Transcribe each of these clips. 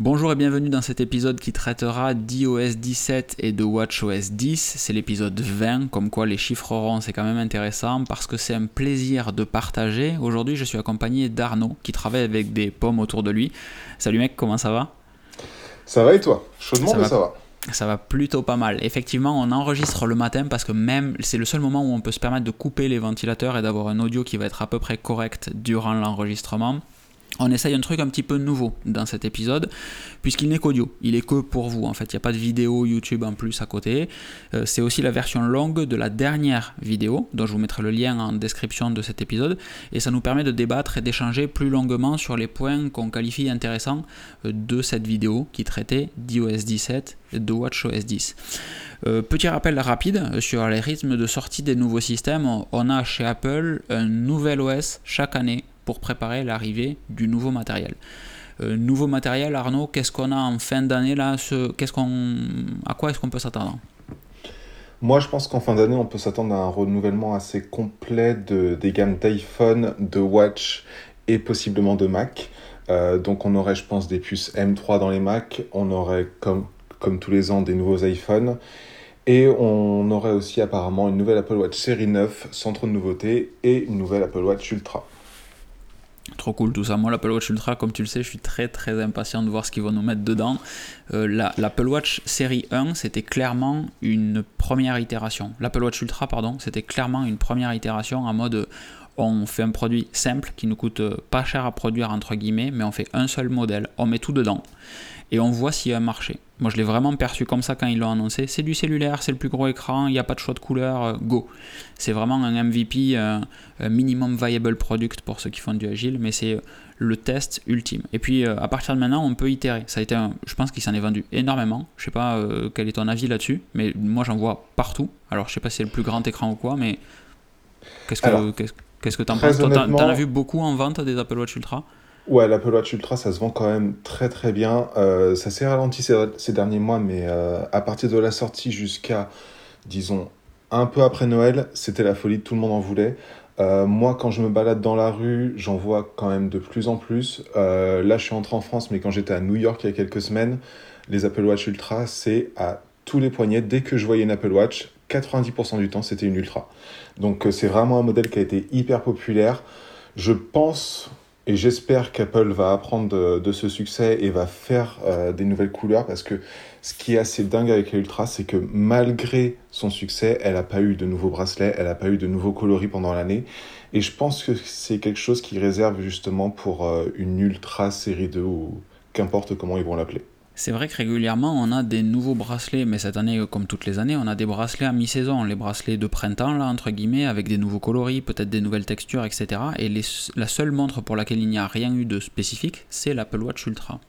Bonjour et bienvenue dans cet épisode qui traitera d'iOS 17 et de WatchOS 10. C'est l'épisode 20, comme quoi les chiffres ronds c'est quand même intéressant parce que c'est un plaisir de partager. Aujourd'hui je suis accompagné d'Arnaud qui travaille avec des pommes autour de lui. Salut mec, comment ça va? Ça va et toi? Chaudement ça mais va. ça va. Ça va plutôt pas mal. Effectivement, on enregistre le matin parce que même c'est le seul moment où on peut se permettre de couper les ventilateurs et d'avoir un audio qui va être à peu près correct durant l'enregistrement. On essaye un truc un petit peu nouveau dans cet épisode, puisqu'il n'est qu'audio, il est que pour vous en fait, il n'y a pas de vidéo YouTube en plus à côté. Euh, c'est aussi la version longue de la dernière vidéo, dont je vous mettrai le lien en description de cet épisode, et ça nous permet de débattre et d'échanger plus longuement sur les points qu'on qualifie intéressants euh, de cette vidéo qui traitait d'iOS 17 et de WatchOS 10. Euh, petit rappel rapide sur les rythmes de sortie des nouveaux systèmes, on a chez Apple un nouvel OS chaque année pour préparer l'arrivée du nouveau matériel. Euh, nouveau matériel, Arnaud, qu'est-ce qu'on a en fin d'année là À quoi est-ce qu'on peut s'attendre? Moi je pense qu'en fin d'année on peut s'attendre à un renouvellement assez complet de, des gammes d'iPhone, de Watch et possiblement de Mac. Euh, donc on aurait je pense des puces M3 dans les Mac, on aurait comme, comme tous les ans des nouveaux iPhones. Et on aurait aussi apparemment une nouvelle Apple Watch série 9 sans trop de nouveautés et une nouvelle Apple Watch Ultra. Trop cool tout ça. Moi, l'Apple Watch Ultra, comme tu le sais, je suis très très impatient de voir ce qu'ils vont nous mettre dedans. Euh, L'Apple Watch série 1, c'était clairement une première itération. L'Apple Watch Ultra, pardon, c'était clairement une première itération en mode on fait un produit simple qui nous coûte pas cher à produire entre guillemets, mais on fait un seul modèle, on met tout dedans et on voit s'il y a un marché. Moi, je l'ai vraiment perçu comme ça quand ils l'ont annoncé. C'est du cellulaire, c'est le plus gros écran, il n'y a pas de choix de couleur, euh, go. C'est vraiment un MVP, euh, un minimum viable product pour ceux qui font du agile, mais c'est le test ultime. Et puis, euh, à partir de maintenant, on peut itérer. Ça a été, un, je pense qu'il s'en est vendu énormément. Je sais pas euh, quel est ton avis là-dessus, mais moi, j'en vois partout. Alors, je sais pas si c'est le plus grand écran ou quoi, mais qu'est-ce que qu'est-ce que t'en penses? T'en as vu beaucoup en vente des Apple Watch Ultra? Ouais, l'Apple Watch Ultra, ça se vend quand même très très bien. Euh, ça s'est ralenti ces, derniers mois, mais euh, à partir de la sortie jusqu'à, disons, un peu après Noël, c'était la folie, tout le monde en voulait. Euh, moi, quand je me balade dans la rue, j'en vois quand même de plus en plus. Là, je suis entré en France, mais quand j'étais à New York il y a quelques semaines, les Apple Watch Ultra, c'est à tous les poignets. Dès que je voyais une Apple Watch, 90% du temps, c'était une Ultra. Donc, c'est vraiment un modèle qui a été hyper populaire. Je pense et j'espère qu'Apple va apprendre de, ce succès et va faire euh, des nouvelles couleurs parce que ce qui est assez dingue avec l'Ultra, c'est que malgré son succès, elle n'a pas eu de nouveaux bracelets, elle n'a pas eu de nouveaux coloris pendant l'année. Et je pense que c'est quelque chose qui réserve justement pour euh, une Ultra série 2 ou qu'importe comment ils vont l'appeler. C'est vrai que régulièrement on a des nouveaux bracelets, mais cette année, comme toutes les années, on a des bracelets à mi-saison, les bracelets de printemps, là, entre guillemets, avec des nouveaux coloris, peut-être des nouvelles textures, etc. Et la seule montre pour laquelle il n'y a rien eu de spécifique, c'est l'Apple Watch Ultra.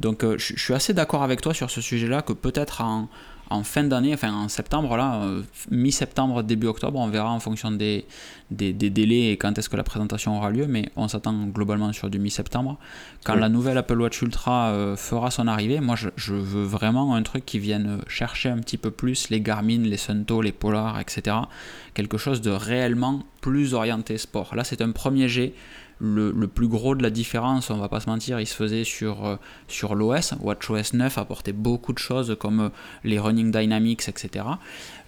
Donc euh, je, je suis assez d'accord avec toi sur ce sujet-là, que peut-être en, en fin d'année, enfin en septembre, là, euh, mi-septembre, début octobre, on verra en fonction des, des, des délais et quand est-ce que la présentation aura lieu, mais on s'attend globalement sur du mi-septembre. Quand oui. la nouvelle Apple Watch Ultra euh, fera son arrivée, moi je, je, veux vraiment un truc qui vienne chercher un petit peu plus les Garmin, les Sunto, les Polar, etc. Quelque chose de réellement plus orienté sport. Là c'est un premier jet le, plus gros de la différence, on va pas se mentir, il se faisait sur, euh, sur l'OS. WatchOS 9 apportait beaucoup de choses comme euh, les running dynamics, etc.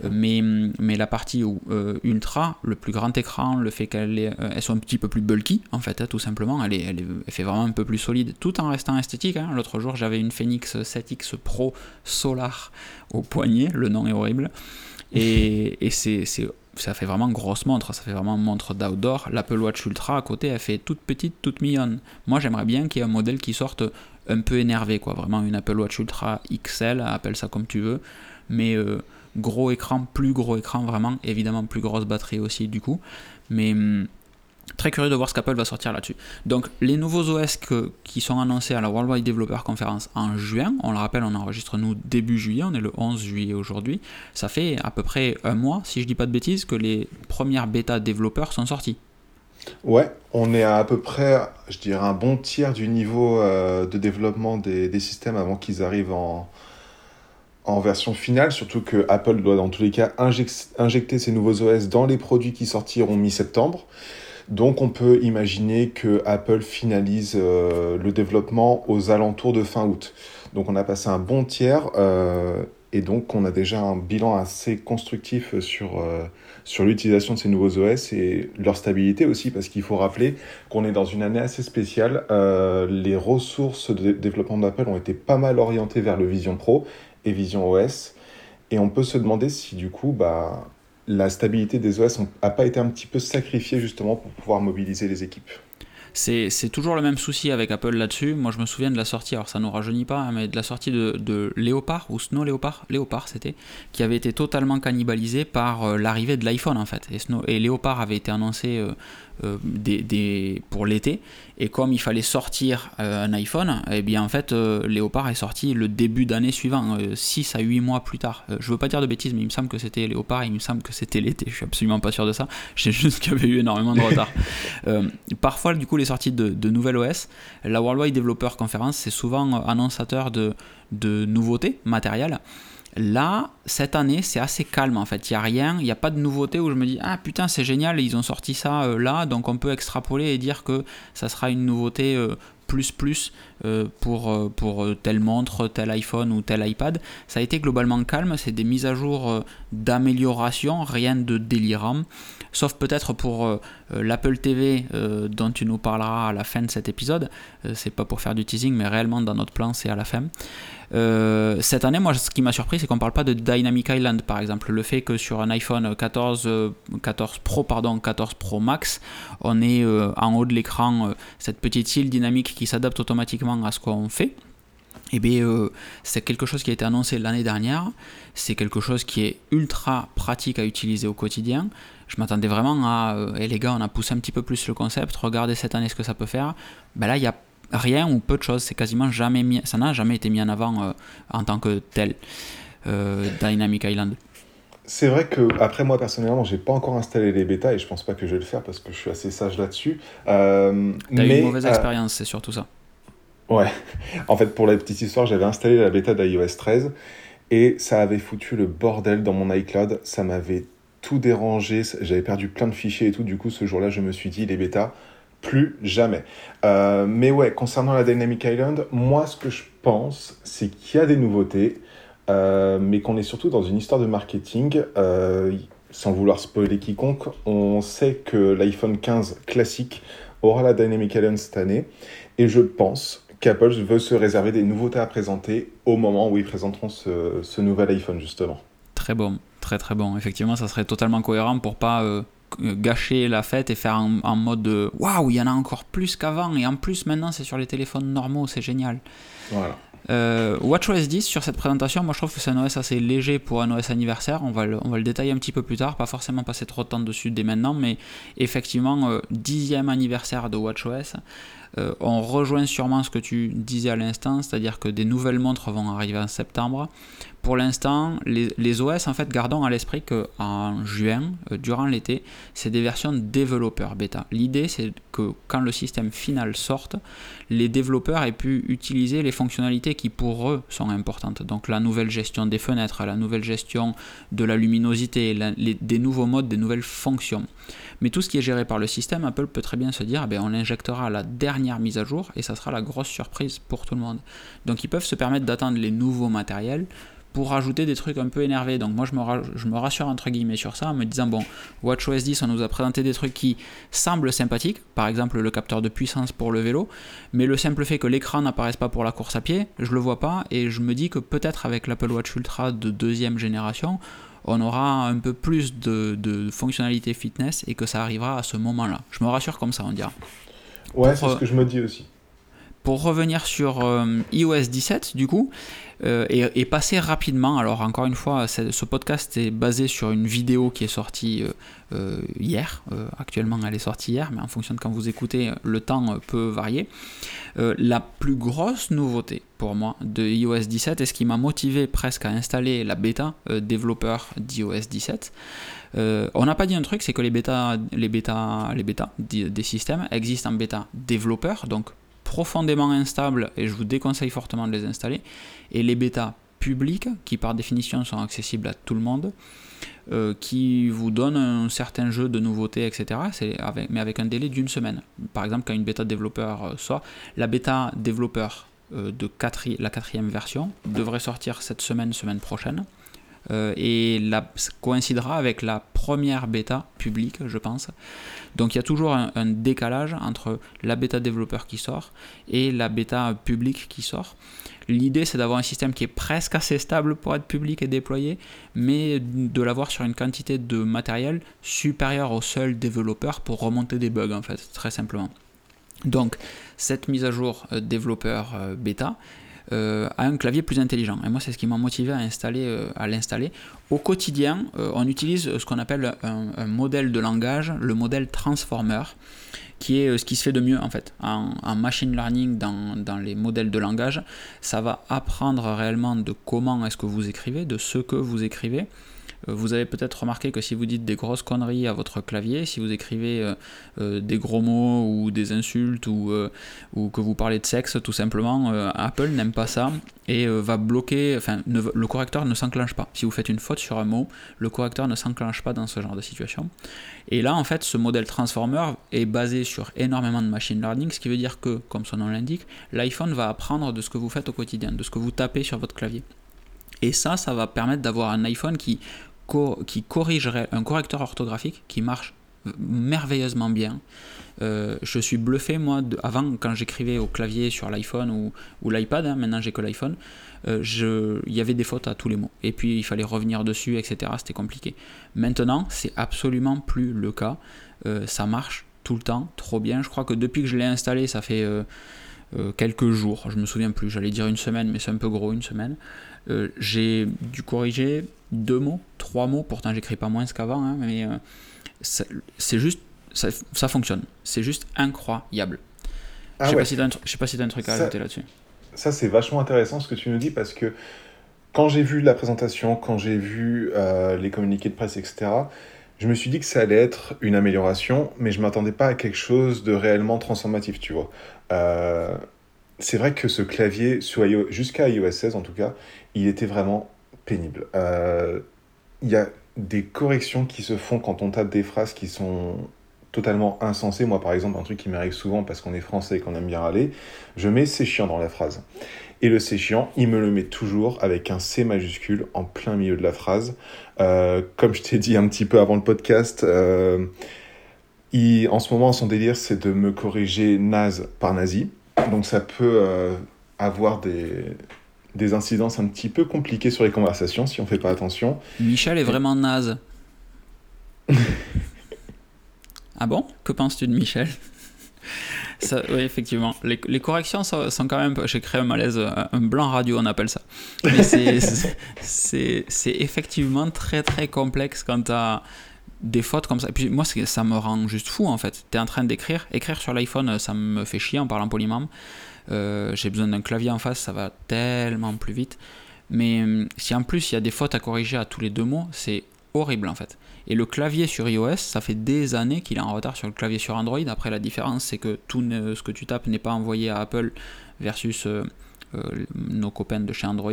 Euh, mais, mais la partie euh, ultra, le plus grand écran, le fait qu'elle euh, soit un petit peu plus bulky, en fait, hein, tout simplement, elle, est, elle, est, elle, fait vraiment un peu plus solide, tout en restant esthétique. Hein. L'autre jour, j'avais une Phoenix 7X Pro Solar au poignet, le nom est horrible. Et, et c'est ça fait vraiment grosse montre, ça fait vraiment montre d'outdoor. L'Apple Watch Ultra à côté, elle fait toute petite, toute mignonne. Moi, j'aimerais bien qu'il y ait un modèle qui sorte un peu énervé, quoi. Vraiment une Apple Watch Ultra XL, appelle ça comme tu veux, mais euh, gros écran, plus gros écran, vraiment. Évidemment, plus grosse batterie aussi, du coup. Mais. Hum, Très curieux de voir ce qu'Apple va sortir là-dessus. Donc, les nouveaux OS qui sont annoncés à la Worldwide Developer Conference en juin, on le rappelle, on enregistre nous début juillet, on est le 11 juillet aujourd'hui. Ça fait à peu près un mois, si je dis pas de bêtises, que les premières bêta développeurs sont sortis. Ouais, on est à peu près, je dirais, un bon tiers du niveau euh, de développement des, systèmes avant qu'ils arrivent en, en version finale, surtout que Apple doit dans tous les cas injecter ses nouveaux OS dans les produits qui sortiront mi-septembre. Donc on peut imaginer que Apple finalise le développement aux alentours de fin août. Donc on a passé un bon tiers et donc on a déjà un bilan assez constructif sur, sur l'utilisation de ces nouveaux OS et leur stabilité aussi, parce qu'il faut rappeler qu'on est dans une année assez spéciale. Euh, les ressources de développement d'Apple ont été pas mal orientées vers le Vision Pro et Vision OS, et on peut se demander si du coup, bah, la stabilité des OS n'a pas été un petit peu sacrifiée justement pour pouvoir mobiliser les équipes. C'est toujours le même souci avec Apple là-dessus. Moi, je me souviens de la sortie, alors ça ne nous rajeunit pas, hein, mais de la sortie de, de Léopard, ou Snow Léopard, Léopard c'était, qui avait été totalement cannibalisé par euh, l'arrivée de l'iPhone en fait. Et, Snow, et Léopard avait été annoncé euh, euh, des, pour l'été. Et comme il fallait sortir euh, un iPhone, et eh bien en fait, euh, Léopard est sorti le début d'année suivant, 6 à 8 mois plus tard. je veux pas dire de bêtises, mais il me semble que c'était Léopard, il me semble que c'était l'été. Je suis absolument pas sûr de ça. Je sais juste qu'il y avait eu énormément de retard. parfois, du coup, les sorties de, de nouvelles OS, la Worldwide Developer Conference, c'est souvent annonçateur de, de nouveautés matérielles. Là, cette année, c'est assez calme en fait. Il n'y a rien, il n'y a pas de nouveauté où je me dis Ah putain, c'est génial, ils ont sorti ça euh, là, donc on peut extrapoler et dire que ça sera une nouveauté euh, plus plus euh, pour, pour telle montre, tel iPhone ou tel iPad. Ça a été globalement calme, c'est des mises à jour d'amélioration, rien de délirant. Sauf peut-être pour l'Apple TV dont tu nous parleras à la fin de cet épisode. c'est pas pour faire du teasing, mais réellement dans notre plan, c'est à la fin. Euh, cette année, moi, ce qui m'a surpris, c'est qu'on parle pas de Dynamic Island, par exemple. Le fait que sur un iPhone 14, 14 euh, Pro, pardon, 14 Pro Max, on ait euh, en haut de l'écran cette petite île dynamique qui s'adapte automatiquement à ce qu'on fait. Et eh bien, c'est quelque chose qui a été annoncé l'année dernière. C'est quelque chose qui est ultra pratique à utiliser au quotidien. Je m'attendais vraiment à, et les gars, on a poussé un petit peu plus le concept. Regardez cette année ce que ça peut faire. Ben là, il y a rien ou peu de choses. C'est quasiment jamais mis, ça n'a jamais été mis en avant euh, en tant que tel. Euh, Dynamic Island. C'est vrai que après moi personnellement, j'ai pas encore installé les bêtas et je pense pas que je vais le faire parce que je suis assez sage là-dessus. Euh, T'as eu une mauvaise euh, expérience, c'est surtout ça. Ouais. En fait, pour la petite histoire, j'avais installé la bêta d'iOS 13 et ça avait foutu le bordel dans mon iCloud. Ça m'avait tout dérangé. J'avais perdu plein de fichiers et tout. Du coup, ce jour-là, je me suis dit les bêtas, plus jamais. Euh, mais ouais, concernant la Dynamic Island, moi ce que je pense, c'est qu'il y a des nouveautés, euh, mais qu'on est surtout dans une histoire de marketing. Euh, sans vouloir spoiler quiconque, on sait que l'iPhone 15 classique aura la Dynamic Island cette année, et je pense qu'Apple veut se réserver des nouveautés à présenter au moment où ils présenteront ce, ce nouvel iPhone justement. Très bon, très très bon. Effectivement, ça serait totalement cohérent pour pas gâcher la fête et faire en, mode waouh, il y en a encore plus qu'avant. Et en plus, maintenant, c'est sur les téléphones normaux, c'est génial. Voilà. Euh, WatchOS 10 sur cette présentation, moi je trouve que c'est un OS assez léger pour un OS anniversaire. On va, le, détailler un petit peu plus tard, pas forcément passer trop de temps dessus dès maintenant, mais effectivement, euh, dixième anniversaire de WatchOS. Euh, on rejoint sûrement ce que tu disais à l'instant, c'est-à-dire que des nouvelles montres vont arriver en septembre. Pour l'instant, les, OS, en fait, gardons à l'esprit qu'en juin, euh, durant l'été, c'est des versions développeurs bêta. L'idée, c'est que quand le système final sorte, les développeurs aient pu utiliser les fonctionnalités qui pour eux sont importantes. Donc la nouvelle gestion des fenêtres, la nouvelle gestion de la luminosité, des nouveaux modes, des nouvelles fonctions. Mais tout ce qui est géré par le système, Apple peut très bien se dire, eh on l'injectera la dernière mise à jour et ça sera la grosse surprise pour tout le monde. Donc ils peuvent se permettre d'attendre les nouveaux matériels pour rajouter des trucs un peu énervés. Donc moi je me, je me rassure entre guillemets sur ça en me disant bon, WatchOS 10 on nous a présenté des trucs qui semblent sympathiques, par exemple le capteur de puissance pour le vélo, mais le simple fait que l'écran n'apparaisse pas pour la course à pied, je le vois pas et je me dis que peut-être avec l'Apple Watch Ultra de deuxième génération, on aura un peu plus de, de fonctionnalités fitness et que ça arrivera à ce moment-là. Je me rassure comme ça, on dira. Ouais, c'est ce que je me dis aussi. Pour revenir sur euh, iOS 17, du coup, euh, et, passer rapidement. Alors encore une fois, ce podcast est basé sur une vidéo qui est sortie euh, hier. actuellement, elle est sortie hier, mais en fonction de quand vous écoutez, le temps peut varier. la plus grosse nouveauté pour moi de iOS 17 et ce qui m'a motivé presque à installer la bêta développeur d'iOS 17. On n'a pas dit un truc, c'est que les bêtas, les les des systèmes existent en bêta développeur, donc profondément instables et je vous déconseille fortement de les installer. Et les bêtas publiques qui par définition sont accessibles à tout le monde, euh, qui vous donnent un certain jeu de nouveautés, etc. Avec, mais avec un délai d'une semaine. Par exemple, quand une bêta développeur euh, sort, la bêta développeur euh, de la quatrième version devrait sortir cette semaine, semaine prochaine. Et la, coïncidera avec la première bêta publique, je pense. Donc il y a toujours un, un, décalage entre la bêta développeur qui sort et la bêta publique qui sort. L'idée, c'est d'avoir un système qui est presque assez stable pour être public et déployé, mais de l'avoir sur une quantité de matériel supérieure au seul développeur pour remonter des bugs, en fait, très simplement. Donc, cette mise à jour euh, développeur euh, bêta, euh, a un clavier plus intelligent. Et moi, c'est ce qui m'a motivé à, installer, à l'installer. Au quotidien, on utilise ce qu'on appelle un, modèle de langage, le modèle transformer qui est euh, ce qui se fait de mieux en fait. En, machine learning, dans, dans, les modèles de langage, ça va apprendre réellement de comment est-ce que vous écrivez, de ce que vous écrivez, euh, vous avez peut-être remarqué que si vous dites des grosses conneries à votre clavier, si vous écrivez euh, euh, des gros mots ou des insultes ou, ou que vous parlez de sexe, tout simplement, Apple n'aime pas ça et va bloquer, enfin, le correcteur ne s'enclenche pas. Si vous faites une faute sur un mot, le correcteur ne s'enclenche pas dans ce genre de situation. Et là, en fait, ce modèle transformer est basé sur énormément de machine learning, ce qui veut dire que, comme son nom l'indique, l'iPhone va apprendre de ce que vous faites au quotidien, de ce que vous tapez sur votre clavier. Et ça, ça va permettre d'avoir un iPhone qui qui corrigerait un correcteur orthographique qui marche merveilleusement bien. Euh, je suis bluffé, moi, avant, quand j'écrivais au clavier sur l'iPhone ou, l'iPad, hein, maintenant j'ai que l'iPhone, euh, il y avait des fautes à tous les mots. Et puis il fallait revenir dessus, etc. C'était compliqué. Maintenant, c'est absolument plus le cas. Euh, ça marche tout le temps, trop bien. Je crois que depuis que je l'ai installé, ça fait quelques jours, je me souviens plus, j'allais dire une semaine, mais c'est un peu gros, une semaine. j'ai dû corriger deux mots, trois mots, pourtant j'écris pas moins qu'avant, hein, mais euh, c'est juste, ça, fonctionne. C'est juste incroyable. Ah je sais, pas si sais pas si tu as un truc à ajouter là-dessus. Ça, c'est vachement intéressant ce que tu nous dis parce que quand j'ai vu la présentation, quand j'ai vu euh, les communiqués de presse, etc., je me suis dit que ça allait être une amélioration, mais je m'attendais pas à quelque chose de réellement transformatif, tu vois. Euh, c'est vrai que ce clavier, jusqu'à iOS 16 en tout cas, il était vraiment pénible. Euh, il y a des corrections qui se font quand on tape des phrases qui sont totalement insensées. Moi, par exemple, un truc qui m'arrive souvent parce qu'on est français et qu'on aime bien râler, je mets c'est chiant dans la phrase. Et le c'est chiant, il me le met toujours avec un C majuscule en plein milieu de la phrase. Euh, comme je t'ai dit un petit peu avant le podcast, euh, en ce moment, son délire, c'est de me corriger naze par nazi. Donc ça peut avoir des, des incidences un petit peu compliquées sur les conversations si on fait pas attention. Michel est vraiment naze. ah bon? Que penses-tu de Michel? Ça, oui, effectivement. Les, les, corrections sont quand même. J'ai créé un malaise, un blanc radio, on appelle ça. Mais c'est effectivement très très complexe quand tu as des fautes comme ça. Et puis moi, ça me rend juste fou en fait. Tu es en train d'écrire. Écrire sur l'iPhone, ça me fait chier en parlant polymement. Euh, j'ai besoin d'un clavier en face, ça va tellement plus vite. Mais euh, si en plus il y a des fautes à corriger à tous les deux mots, c'est horrible en fait. Et le clavier sur iOS, ça fait des années qu'il est en retard sur le clavier sur Android. Après, la différence, c'est que tout ce que tu tapes n'est pas envoyé à Apple versus euh, nos copains de chez Android.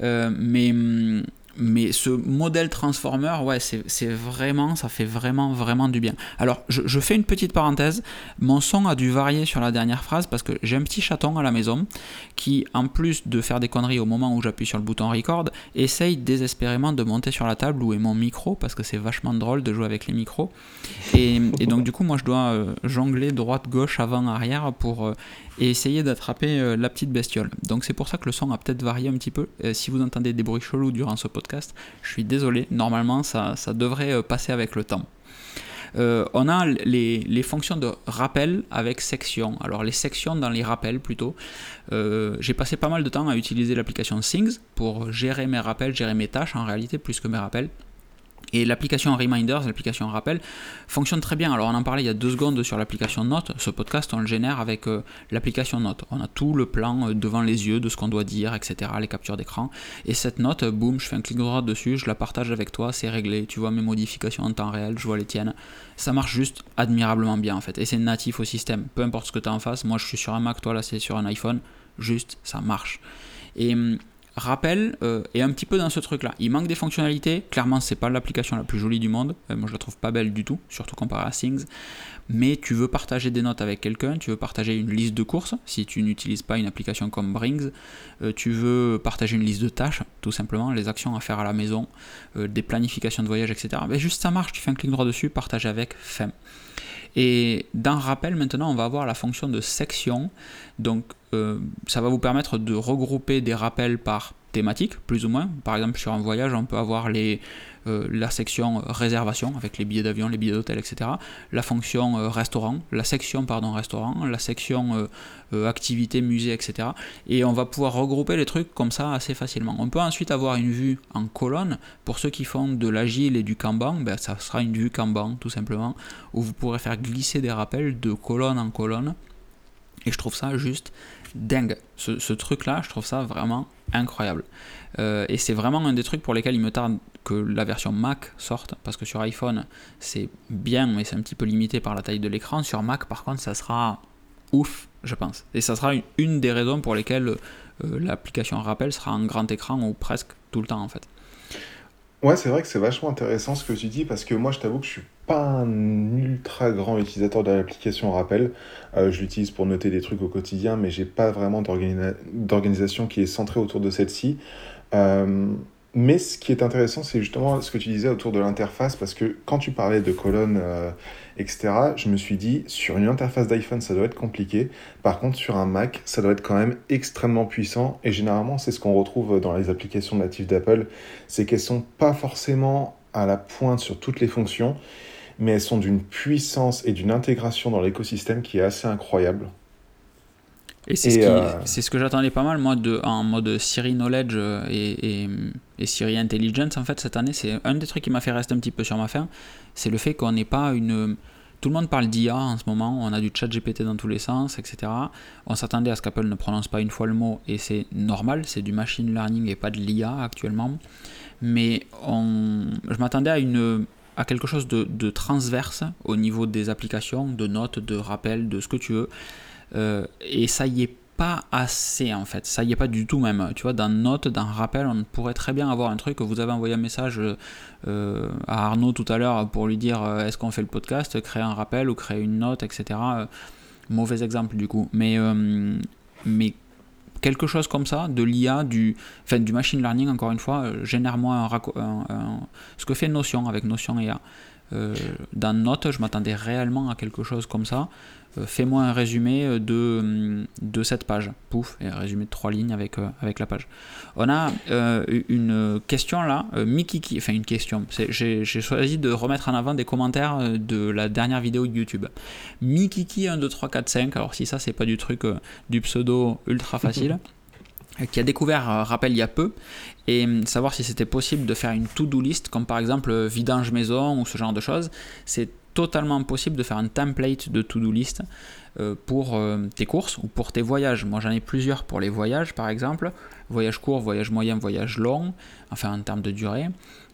mais hum, mais ce modèle transformer, ouais, c'est vraiment, ça fait vraiment, vraiment du bien. Alors, je, fais une petite parenthèse. Mon son a dû varier sur la dernière phrase parce que j'ai un petit chaton à la maison qui, en plus de faire des conneries au moment où j'appuie sur le bouton record, essaye désespérément de monter sur la table où est mon micro parce que c'est vachement drôle de jouer avec les micros. Et, donc, du coup, moi, je dois euh, jongler droite, gauche, avant, arrière pour euh, essayer d'attraper euh, la petite bestiole. Donc, c'est pour ça que le son a peut-être varié un petit peu. si vous entendez des bruits chelous durant ce podcast, je suis désolé, normalement ça, devrait euh, passer avec le temps. Euh, on a les, fonctions de rappel avec section. Alors les sections dans les rappels plutôt. Euh, j'ai passé pas mal de temps à utiliser l'application Things pour gérer mes rappels, gérer mes tâches en réalité plus que mes rappels. Et l'application Reminders, l'application Rappel, fonctionne très bien. Alors on en parlait il y a deux secondes sur l'application Note. Ce podcast, on le génère avec euh, l'application Note. On a tout le plan euh, devant les yeux de ce qu'on doit dire, etc. Les captures d'écran. Et cette note, euh, boum, je fais un clic droit dessus, je la partage avec toi, c'est réglé. Tu vois mes modifications en temps réel, je vois les tiennes. Ça marche juste admirablement bien en fait. Et c'est natif au système. Peu importe ce que tu as en face. Moi je suis sur un Mac, toi là c'est sur un iPhone. Juste, ça marche. Et rappel euh, est un petit peu dans ce truc-là. Il manque des fonctionnalités. Clairement, c'est pas l'application la plus jolie du monde. Euh, moi, je la trouve pas belle du tout, surtout comparé à Things. Mais tu veux partager des notes avec quelqu'un, tu veux partager une liste de courses si tu n'utilises pas une application comme Brings. Euh, tu veux partager une liste de tâches, tout simplement, les actions à faire à la maison, des planifications de voyage, etc. Mais juste ça marche. Tu fais un clic droit dessus, partage avec, femme. Et dans rappel, maintenant, on va avoir la fonction de section. Donc, euh, ça va vous permettre de regrouper des rappels par thématique, plus ou moins. Par exemple, sur un voyage, on peut avoir les, euh, la section réservation avec les billets d'avion, les billets d'hôtel, etc. La fonction euh, restaurant, la section pardon restaurant, la section euh, activité musée, etc. Et on va pouvoir regrouper les trucs comme ça assez facilement. On peut ensuite avoir une vue en colonne. Pour ceux qui font de l'agile et du Kanban, ben, ça sera une vue Kanban tout simplement, où vous pourrez faire glisser des rappels de colonne en colonne. Et je trouve ça juste dingue. Ce, ce truc-là, je trouve ça vraiment incroyable. Euh, et c'est vraiment un des trucs pour lesquels il me tarde que la version Mac sorte, parce que sur iPhone, c'est bien, mais c'est un petit peu limité par la taille de l'écran. Sur Mac, par contre, ça sera ouf, je pense. Et ça sera une, des raisons pour lesquelles euh, l'application Rappel sera en grand écran ou presque tout le temps, en fait. Ouais, c'est vrai que c'est vachement intéressant ce que tu dis parce que moi, je t'avoue que je suis pas un ultra grand utilisateur de l'application Rappel. Euh, je l'utilise pour noter des trucs au quotidien, mais j'ai pas vraiment d'organisation qui est centrée autour de celle-ci. Euh, mais ce qui est intéressant, c'est justement ce que tu disais autour de l'interface, parce que quand tu parlais de colonnes, euh, etc., je me suis dit, sur une interface d'iPhone, ça doit être compliqué. Par contre, sur un Mac, ça doit être quand même extrêmement puissant. Et généralement, c'est ce qu'on retrouve dans les applications natives d'Apple, c'est qu'elles sont pas forcément à la pointe sur toutes les fonctions, mais elles sont d'une puissance et d'une intégration dans l'écosystème qui est assez incroyable. Et c'est ce, euh, ce, que j'attendais pas mal, moi, de, en mode Siri Knowledge euh, et, et, Siri Intelligence, en fait, cette année. C'est un des trucs qui m'a fait rester un petit peu sur ma faim. C'est le fait qu'on n'ait pas une. Tout le monde parle d'IA en ce moment, on a du chat GPT dans tous les sens, etc. On s'attendait à ce qu'Apple ne prononce pas une fois le mot, et c'est normal, c'est du machine learning et pas de l'IA actuellement. Mais on... je m'attendais à une à quelque chose de, transverse au niveau des applications, de notes, de rappels, de ce que tu veux. Euh, et ça y est pas assez en fait, ça y est pas du tout même. Tu vois, dans note, dans rappel, on pourrait très bien avoir un truc. Vous avez envoyé un message euh, à Arnaud tout à l'heure pour lui dire euh, est-ce qu'on fait le podcast, créer un rappel ou créer une note, etc. mauvais exemple du coup, mais mais quelque chose comme ça, de l'IA, du, enfin, du machine learning, encore une fois, génère-moi un, ce que fait Notion avec Notion IA. dans Note, je m'attendais réellement à quelque chose comme ça. Euh, fais-moi un résumé euh, de, hum, de cette page. Pouf, et un résumé de trois lignes avec, euh, avec la page. On a une question là, Mikiki, enfin une question. J'ai choisi de remettre en avant des commentaires de la dernière vidéo de YouTube. Mikiki 1, 2, 3, 4, 5, alors si ça c'est pas du truc, du pseudo ultra facile. qui a découvert Rappel il y a peu et hum, savoir si c'était possible de faire une to-do list comme par exemple vidange maison ou ce genre de choses c'est totalement possible de faire un template de to-do list euh, pour euh, tes courses ou pour tes voyages. Moi j'en ai plusieurs pour les voyages par exemple, voyage court, voyage moyen, voyage long, enfin en termes de durée.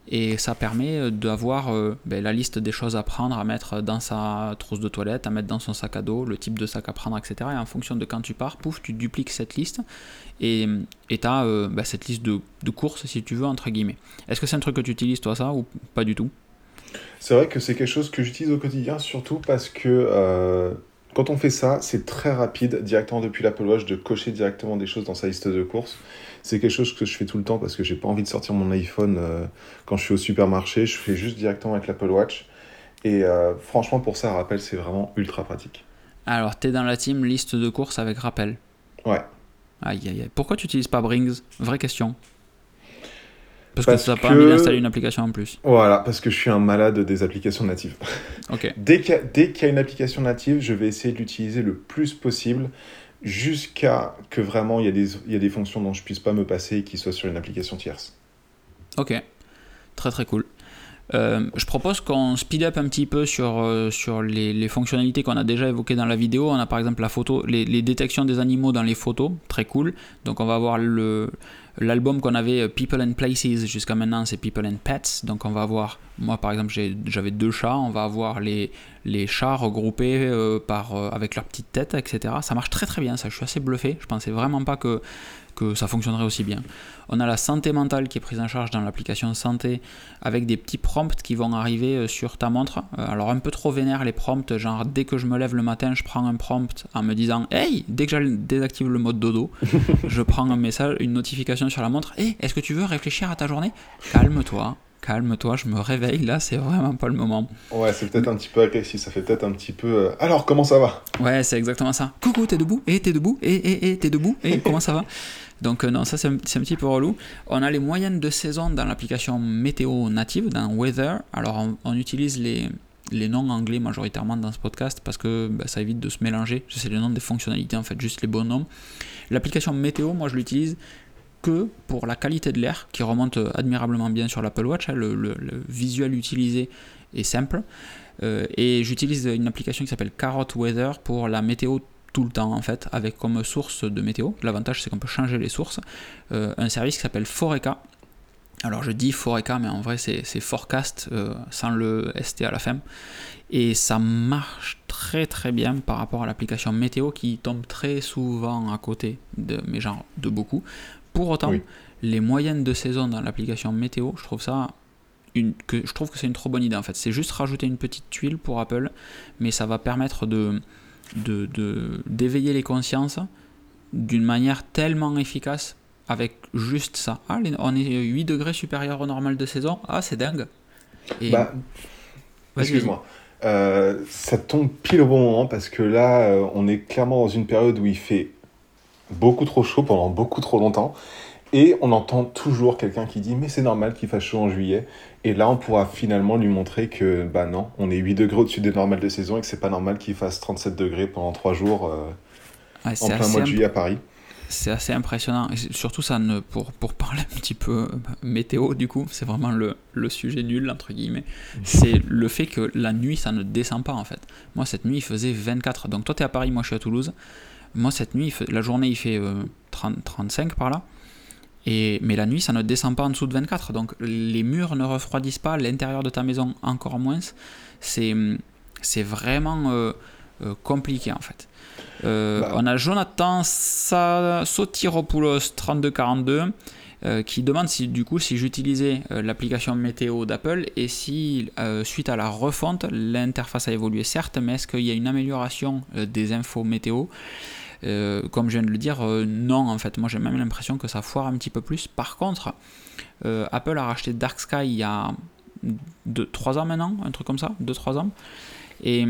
Et ça permet euh, d'avoir ben, la liste des choses à prendre, à mettre dans sa trousse de toilette, à mettre dans son sac à dos, le type de sac à prendre, etc. Et en fonction de quand tu pars, pouf, tu dupliques cette liste et tu as ben, cette liste de, de courses, si tu veux, entre guillemets. Est-ce que c'est un truc que tu utilises toi ça ou pas du tout? C'est vrai que c'est quelque chose que j'utilise au quotidien, surtout parce que euh, quand on fait ça, c'est très rapide, directement depuis l'Apple Watch, de cocher directement des choses dans sa liste de courses. C'est quelque chose que je fais tout le temps parce que j'ai pas envie de sortir mon iPhone euh, quand je suis au supermarché. Je fais juste directement avec l'Apple Watch. Et euh, franchement, pour ça, rappel, c'est vraiment ultra pratique. Alors, tu es dans la team liste de courses avec rappel? Ouais. Aïe, aïe, aïe. Pourquoi tu n'utilises pas Brings? Vraie question. Parce, que ça n'a pas envie d'installer une application en plus. Voilà, parce que je suis un malade des applications natives. Dès qu'il y, a une application native, je vais essayer de l'utiliser le plus possible jusqu'à que vraiment il y, a des, il y a des fonctions dont je puisse pas me passer et qui soient sur une application tierce. Ok, très très cool. Euh, je propose qu'on speed up un petit peu sur, euh, sur les, les, fonctionnalités qu'on a déjà évoquées dans la vidéo. On a par exemple la photo, les, les, détections des animaux dans les photos, très cool. Donc on va avoir le, L'album qu'on avait, euh, People and Places, jusqu'à maintenant, c'est People and Pets. Donc on va avoir, moi par exemple, j'avais deux chats, on va avoir les, les chats regroupés euh, par, euh, avec leur petite tête, etc. Ça marche très très bien, ça, je suis assez bluffé. Je pensais vraiment pas que, que ça fonctionnerait aussi bien. On a la santé mentale qui est prise en charge dans l'application santé avec des petits prompts qui vont arriver euh, sur ta montre. Euh, alors un peu trop vénère les prompts, genre dès que je me lève le matin, je prends un prompt en me disant Hey, dès que je désactive le mode dodo, je prends un message, une notification sur la montre Hey, est-ce que tu veux réfléchir à ta journée? Calme-toi, calme-toi, je me réveille, là c'est vraiment pas le moment. Ouais, c'est peut-être un petit peu agressif, ça fait peut-être un petit peu... Euh, alors, comment ça va? Ouais, c'est exactement ça. Coucou, t'es debout Et t'es debout Et, et, et t'es debout Et comment ça va? Donc euh, non, ça c'est un, petit peu relou. On a les moyennes de saison dans l'application météo native, dans Weather. Alors on, utilise les, les noms anglais majoritairement dans ce podcast parce que bah, ça évite de se mélanger. C'est les noms des fonctionnalités en fait, juste les bons noms. L'application météo, moi je l'utilise que pour la qualité de l'air qui remonte admirablement bien sur l'Apple Watch. Hein, le, visuel utilisé est simple. Euh, et j'utilise une application qui s'appelle Carrot Weather pour la météo tout le temps en fait, avec comme source de météo. L'avantage c'est qu'on peut changer les sources. Euh, un service qui s'appelle Foreca. Alors je dis Foreca, mais en vrai c'est Forecast euh, sans le ST à la fin. Et ça marche très très bien par rapport à l'application météo qui tombe très souvent à côté de, genre de beaucoup. Pour autant, les moyennes de saison dans l'application météo, je trouve ça une, que je trouve que c'est une trop bonne idée en fait. C'est juste rajouter une petite tuile pour Apple, mais ça va permettre de d'éveiller de, les consciences d'une manière tellement efficace avec juste ça. Ah, on est 8 degrés supérieur au normal de saison. Ah, c'est dingue. bah, excuse-moi. Euh, ça tombe pile au bon moment parce que là, euh, on est clairement dans une période où il fait beaucoup trop chaud pendant beaucoup trop longtemps. Et on entend toujours quelqu'un qui dit mais c'est normal qu'il fasse chaud en juillet. Et là, on pourra finalement lui montrer que bah non, on est 8 degrés au-dessus des normales de saison et que c'est pas normal qu'il fasse 37 degrés pendant 3 jours euh, en plein mois de juillet à Paris. C'est assez impressionnant. surtout, ça ne, pour, pour parler un petit peu euh, météo, du coup, c'est vraiment le, le, sujet nul, entre guillemets. C'est le fait que la nuit, ça ne descend pas en fait. Moi, cette nuit, il faisait 24. Donc, toi, tu es à Paris, moi, je suis à Toulouse. Moi, cette nuit, la journée, il fait 30, euh, 35 par là. Et, mais la nuit, ça ne descend pas en dessous de 24. Donc les murs ne refroidissent pas, l'intérieur de ta maison encore moins. C'est, c'est vraiment euh, euh, compliqué en fait. Euh, bah. On a Jonathan Sotiropoulos 3242 qui demande si du coup si j'utilisais l'application météo d'Apple et si suite à la refonte l'interface a évolué certes mais est-ce qu'il y a une amélioration des infos météo? Euh, comme je viens de le dire, euh, non, en fait, moi j'ai même l'impression que ça foire un petit peu plus. Par contre, euh, Apple a racheté Dark Sky il y a 3 ans maintenant, un truc comme ça, 2-3 ans. Et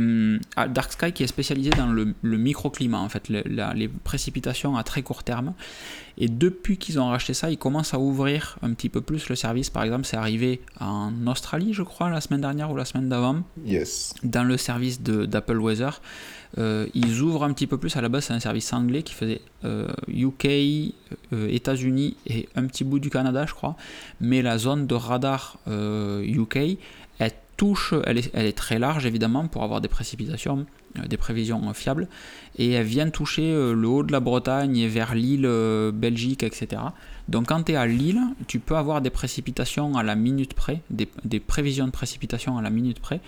ah, Dark Sky qui est spécialisé dans le, microclimat, en fait, les précipitations à très court terme. Et depuis qu'ils ont racheté ça, ils commencent à ouvrir un petit peu plus le service. Par exemple, c'est arrivé en Australie, je crois, la semaine dernière ou la semaine d'avant. Yes. Dans le service d'Apple Weather. Euh, ils ouvrent un petit peu plus. À la base, c'est un service anglais qui faisait UK, euh, euh, États-Unis et un petit bout du Canada, je crois. Mais la zone de radar UK, elle touche, elle est, très large évidemment pour avoir des précipitations, des prévisions fiables. Et elle vient toucher le haut de la Bretagne et vers l'île Belgique, etc. Donc quand tu es à Lille, tu peux avoir des précipitations à la minute près, des prévisions de précipitations à la minute près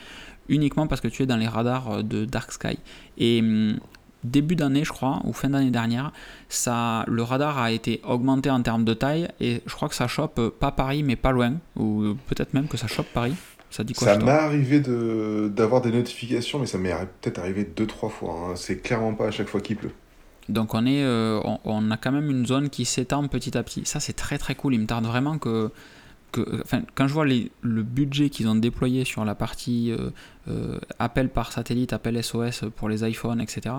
uniquement parce que tu es dans les radars euh, de Dark Sky. Et hum, début d'année, je crois, ou fin d'année dernière, ça, le radar a été augmenté en termes de taille et je crois que ça chope euh, pas Paris mais pas loin, ou peut-être même que ça chope Paris. Ça dit quoi Ça m'est arrivé d'avoir des notifications, mais ça m'est peut-être arrivé deux trois fois. Hein. C'est clairement pas à chaque fois qu'il pleut. Donc on, est, euh, on, a quand même une zone qui s'étend petit à petit. Ça c'est très très cool. Il me tarde vraiment que quand je vois le budget qu'ils ont déployé sur la partie euh, euh, appel par satellite, appel SOS pour les iPhones, etc.,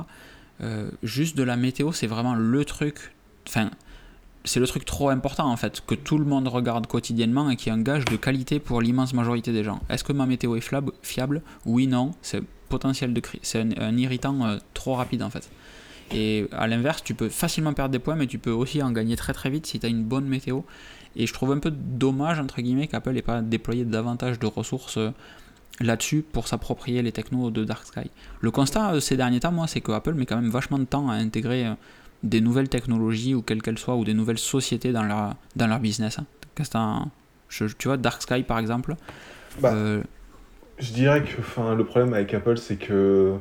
euh, juste de la météo, c'est vraiment le truc. Enfin, c'est le truc trop important en fait, que tout le monde regarde quotidiennement et qui est un gage de qualité pour l'immense majorité des gens. Est-ce que ma météo est fiable? Oui, non. C'est potentiel de c'est un, irritant trop rapide en fait. Et à l'inverse, tu peux facilement perdre des points, mais tu peux aussi en gagner très très vite si tu as une bonne météo. Et je trouve un peu dommage, entre guillemets, qu'Apple n'ait pas déployé davantage de ressources euh, là-dessus pour s'approprier les technos de Dark Sky. Le constat euh, ces derniers temps, moi, c'est que Apple met quand même vachement de temps à intégrer euh, des nouvelles technologies, ou quelles qu'elles soient, ou des nouvelles sociétés dans leur, dans leur business. Hein. tu vois, Dark Sky, par exemple. Bah, je dirais que le problème avec Apple, c'est que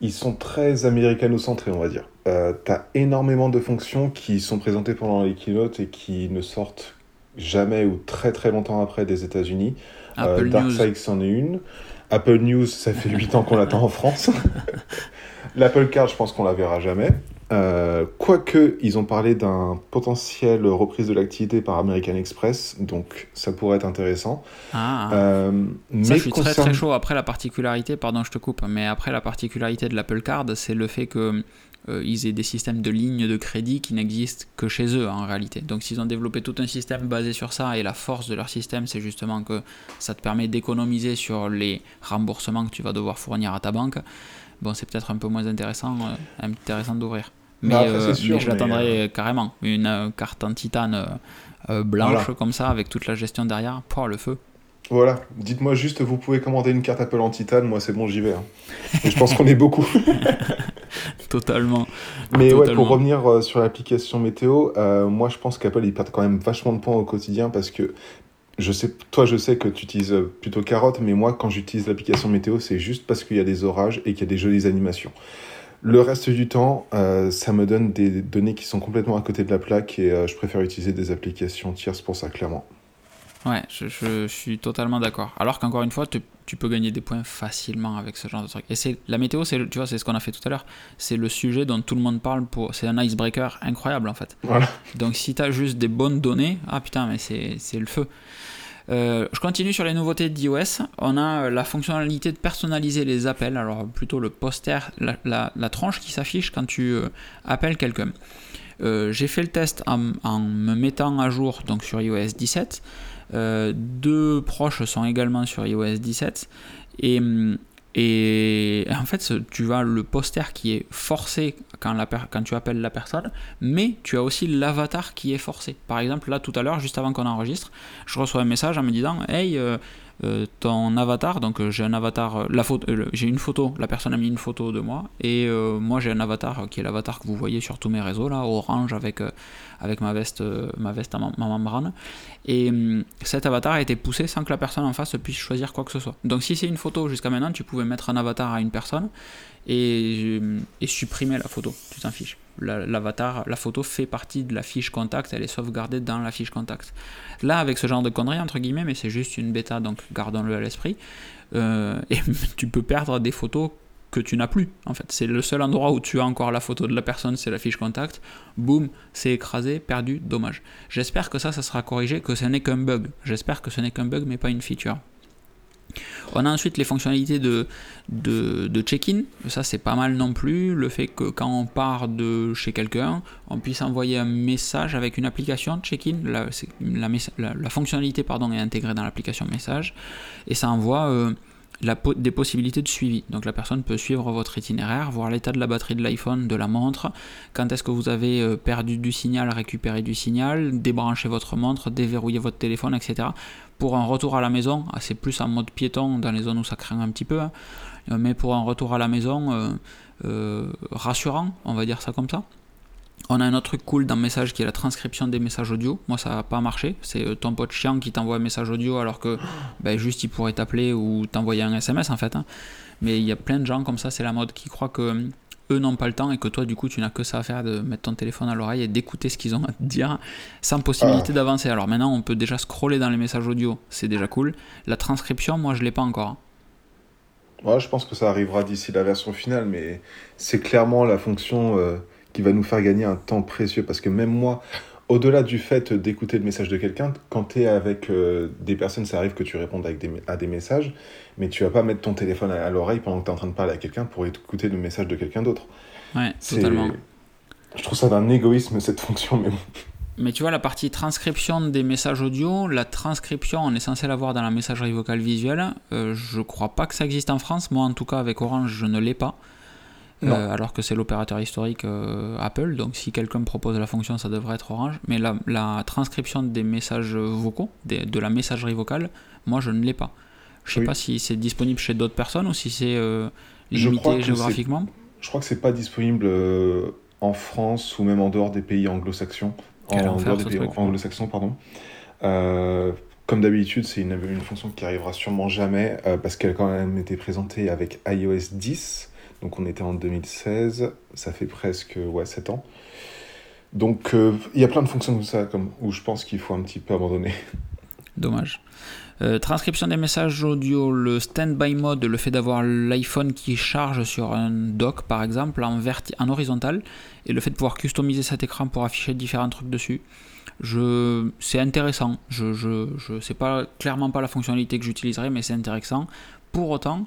ils sont très américano-centrés, on va dire. Euh, tu as énormément de fonctions qui sont présentées pendant les keynotes et qui ne sortent jamais ou très très longtemps après des États-Unis. Euh, DarkSide, c'en est une. Apple News, ça fait 8 ans qu'on l'attend en France. L'Apple Card, je pense qu'on la verra jamais. Euh, quoique, ils ont parlé d'un potentiel reprise de l'activité par American Express, donc ça pourrait être intéressant. Ah, euh, ça, je suis très très chaud. Après la particularité, pardon, je te coupe, mais après la particularité de l'Apple Card, c'est le fait que euh, ils aient des systèmes de lignes de crédit qui n'existent que chez eux en réalité. Donc s'ils ont développé tout un système basé sur ça et la force de leur système c'est justement que ça te permet d'économiser sur les remboursements que tu vas devoir fournir à ta banque, bon c'est peut-être un peu moins intéressant, euh, intéressant d'ouvrir. Mais, euh, je l'attendrai carrément. Une carte en titane blanche comme ça avec toute la gestion derrière, pour le feu. Voilà, dites-moi juste, vous pouvez commander une carte Apple en titane, moi c'est bon, j'y vais. Hein. Et je pense qu'on est beaucoup. Totalement. Mais ouais, pour revenir euh, sur l'application météo, euh, moi je pense qu'Apple ils perdent quand même vachement de points au quotidien parce que je sais, toi je sais que tu utilises plutôt Carotte, mais moi quand j'utilise l'application météo, c'est juste parce qu'il y a des orages et qu'il y a des jolies animations. Le reste du temps, euh, ça me donne des données qui sont complètement à côté de la plaque et je préfère utiliser des applications tierces pour ça, clairement. Ouais, je, suis totalement d'accord. Alors qu'encore une fois, tu, peux gagner des points facilement avec ce genre de truc. Et c'est la météo, c'est tu vois, c'est ce qu'on a fait tout à l'heure. C'est le sujet dont tout le monde parle pour. C'est un icebreaker incroyable en fait. Voilà. Donc si tu as juste des bonnes données, ah putain, mais c'est le feu. Euh, je continue sur les nouveautés d'iOS. On a la fonctionnalité de personnaliser les appels, alors plutôt le poster, la, la, tranche qui s'affiche quand tu euh, appelles quelqu'un. Euh, j'ai fait le test en, en, me mettant à jour donc sur iOS 17. Euh, deux proches sont également sur iOS 17. Et, et en fait, tu as le poster qui est forcé quand, tu appelles la personne, mais tu as aussi l'avatar qui est forcé. Par exemple, là tout à l'heure, juste avant qu'on enregistre, je reçois un message en me disant Hey, euh, ton avatar, donc euh, j'ai un avatar, euh, la photo, j'ai une photo, la personne a mis une photo de moi, et moi j'ai un avatar qui est l'avatar que vous voyez sur tous mes réseaux là, orange avec, avec ma veste, ma veste à ma, membrane. Et hum, cet avatar a été poussé sans que la personne en face puisse choisir quoi que ce soit. Donc si c'est une photo jusqu'à maintenant, tu pouvais mettre un avatar à une personne et, supprimer la photo, tu t'en fiches l'avatar, la, photo fait partie de la fiche contact, elle est sauvegardée dans la fiche contact. Là, avec ce genre de conneries, entre guillemets, mais c'est juste une bêta, donc gardons-le à l'esprit, euh, et tu peux perdre des photos que tu n'as plus, en fait. C'est le seul endroit où tu as encore la photo de la personne, c'est la fiche contact. Boum, c'est écrasé, perdu, dommage. J'espère que ça, ça sera corrigé, que ce n'est qu'un bug. J'espère que ce n'est qu'un bug, mais pas une feature. On a ensuite les fonctionnalités de, check-in. Ça, c'est pas mal non plus. Le fait que quand on part de chez quelqu'un, on puisse envoyer un message avec une application check-in. La, la, fonctionnalité pardon, est intégrée dans l'application message. Et ça envoie euh, des possibilités de suivi. Donc la personne peut suivre votre itinéraire, voir l'état de la batterie de l'iPhone, de la montre, quand est-ce que vous avez euh, perdu du signal, récupéré du signal, débrancher votre montre, déverrouiller votre téléphone, etc. Pour un retour à la maison, ah, c'est plus en mode piéton dans les zones où ça craint un petit peu, hein. euh, mais pour un retour à la maison euh, rassurant, on va dire ça comme ça. On a un autre truc cool dans Message qui est la transcription des messages audio. Moi, ça n'a pas marché. C'est euh, ton pote chiant qui t'envoie un message audio alors que ben, juste il pourrait t'appeler ou t'envoyer un SMS en fait. Hein. Mais il y a plein de gens comme ça, c'est la mode, qui croient que euh, eux n'ont pas le temps et que toi, du coup, tu n'as que ça à faire de mettre ton téléphone à l'oreille et d'écouter ce qu'ils ont à te dire sans possibilité ah. d'avancer. Alors maintenant, on peut déjà scroller dans les messages audio, c'est déjà cool. La transcription, moi, je l'ai pas encore. Ouais, je pense que ça arrivera d'ici la version finale, mais c'est clairement la fonction. Euh, qui va nous faire gagner un temps précieux. Parce que même moi, au-delà du fait d'écouter le message de quelqu'un, quand tu es avec euh, des personnes, ça arrive que tu répondes avec des, à des messages, mais tu vas pas mettre ton téléphone à, l'oreille pendant que tu es en train de parler à quelqu'un pour écouter le message de quelqu'un d'autre. Ouais, totalement. Je trouve ça d'un égoïsme cette fonction, mais Mais tu vois, la partie transcription des messages audio, la transcription, on est censé l'avoir dans la messagerie vocale visuelle. Euh, je crois pas que ça existe en France. Moi, en tout cas, avec Orange, je ne l'ai pas. Euh, alors que c'est l'opérateur historique euh, Apple. Donc si quelqu'un me propose la fonction, ça devrait être Orange. Mais la, transcription des messages vocaux, de la messagerie vocale, moi je ne l'ai pas. Je sais pas si c'est disponible chez d'autres personnes ou si c'est euh, limité géographiquement. Je crois que c'est pas disponible en France ou même en dehors des pays anglo-saxons. En, dehors des pays anglo-saxons, pardon. comme d'habitude, c'est une, une, fonction qui arrivera sûrement jamais parce qu'elle a quand même été présentée avec iOS 10 Donc on était en 2016, ça fait presque ouais, 7 ans. Donc euh, il y a plein de fonctions comme ça comme, où je pense qu'il faut un petit peu abandonner. Dommage. Euh, transcription des messages audio, le standby mode, le fait d'avoir l'iPhone qui charge sur un dock par exemple en, en horizontal, et le fait de pouvoir customiser cet écran pour afficher différents trucs dessus. C'est intéressant. Je, je, je sais pas clairement pas la fonctionnalité que j'utiliserai, mais c'est intéressant. Pour autant,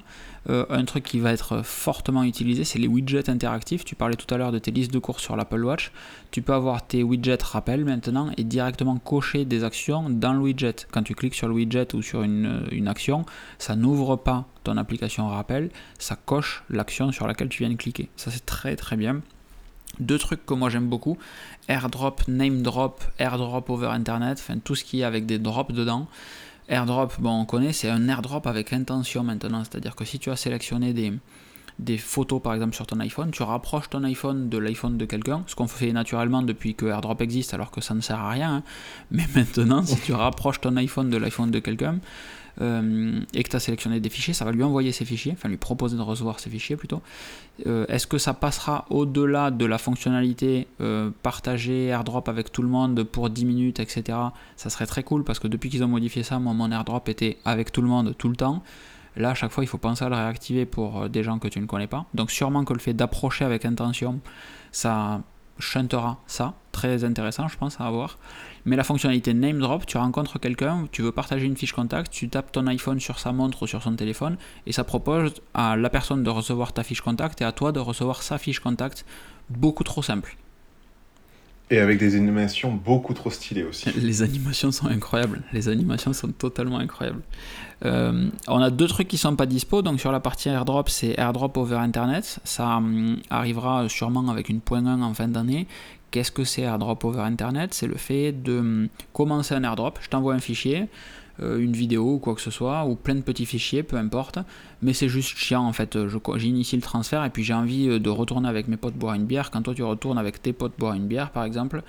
euh, un truc qui va être fortement utilisé, c'est les widgets interactifs. Tu parlais tout à l'heure de tes listes de courses sur l'Apple Watch. Tu peux avoir tes widgets rappel maintenant et directement cocher des actions dans le widget. Quand tu cliques sur le widget ou sur une, action, ça n'ouvre pas ton application rappel, ça coche l'action sur laquelle tu viens de cliquer. Ça c'est très très bien. Deux trucs que moi j'aime beaucoup, airdrop, name drop, airdrop over internet, enfin tout ce qui est avec des drops dedans. Airdrop, bon, on connaît, c'est un airdrop avec intention maintenant. C'est-à-dire que si tu as sélectionné des, photos par exemple sur ton iPhone, tu rapproches ton iPhone de l'iPhone de quelqu'un, ce qu'on fait naturellement depuis que AirDrop existe alors que ça ne sert à rien. Hein. Mais maintenant, si tu rapproches ton iPhone de l'iPhone de quelqu'un, euh, et que tu as sélectionné des fichiers, ça va lui envoyer ces fichiers, enfin lui proposer de recevoir ces fichiers plutôt. Euh, est-ce que ça passera au-delà de la fonctionnalité euh, partager AirDrop avec tout le monde pour 10 minutes, etc. Ça serait très cool parce que depuis qu'ils ont modifié ça, moi mon AirDrop était avec tout le monde tout le temps. Là, à chaque fois, il faut penser à le réactiver pour des gens que tu ne connais pas. Donc sûrement que le fait d'approcher avec intention, ça chantera ça. Très intéressant, je pense, à avoir. Mais la fonctionnalité name drop, tu rencontres quelqu'un, tu veux partager une fiche contact, tu tapes ton iPhone sur sa montre ou sur son téléphone et ça propose à la personne de recevoir ta fiche contact et à toi de recevoir sa fiche contact. Beaucoup trop simple. Et avec des animations beaucoup trop stylées aussi. Les animations sont incroyables. Les animations sont totalement incroyables. Euh, on a deux trucs qui sont pas dispo. Donc sur la partie airdrop, c'est airdrop over Internet. Ça hum, arrivera sûrement avec une point 1 en fin d'année. Qu'est-ce que c'est airdrop over Internet? C'est le fait de hum, commencer un airdrop. Je t'envoie un fichier. Euh, une vidéo ou quoi que ce soit, ou plein de petits fichiers, peu importe. Mais c'est juste chiant en fait. J'initie le transfert et puis j'ai envie euh, de retourner avec mes potes boire une bière. Quand toi tu retournes avec tes potes boire une bière par exemple.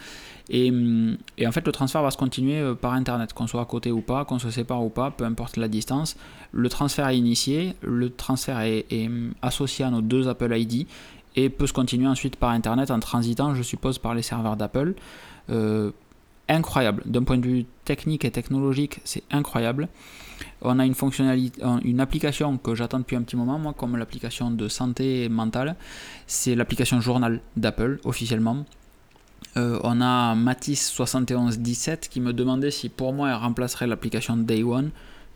Et, hum, et en fait le transfert va se continuer euh, par internet, qu'on soit à côté ou pas, qu'on se sépare ou pas, peu importe la distance. Le transfert est initié, le transfert est, hum, associé à nos deux Apple ID et peut se continuer ensuite par internet en transitant, je suppose, par les serveurs d'Apple incroyable. D'un point de vue technique et technologique, c'est incroyable. On a une fonctionnalité, une application que j'attends depuis un petit moment, moi, comme l'application de santé mentale. C'est l'application journal d'Apple, officiellement. Euh, on a Matisse7117 qui me demandait si pour moi elle remplacerait l'application Day One.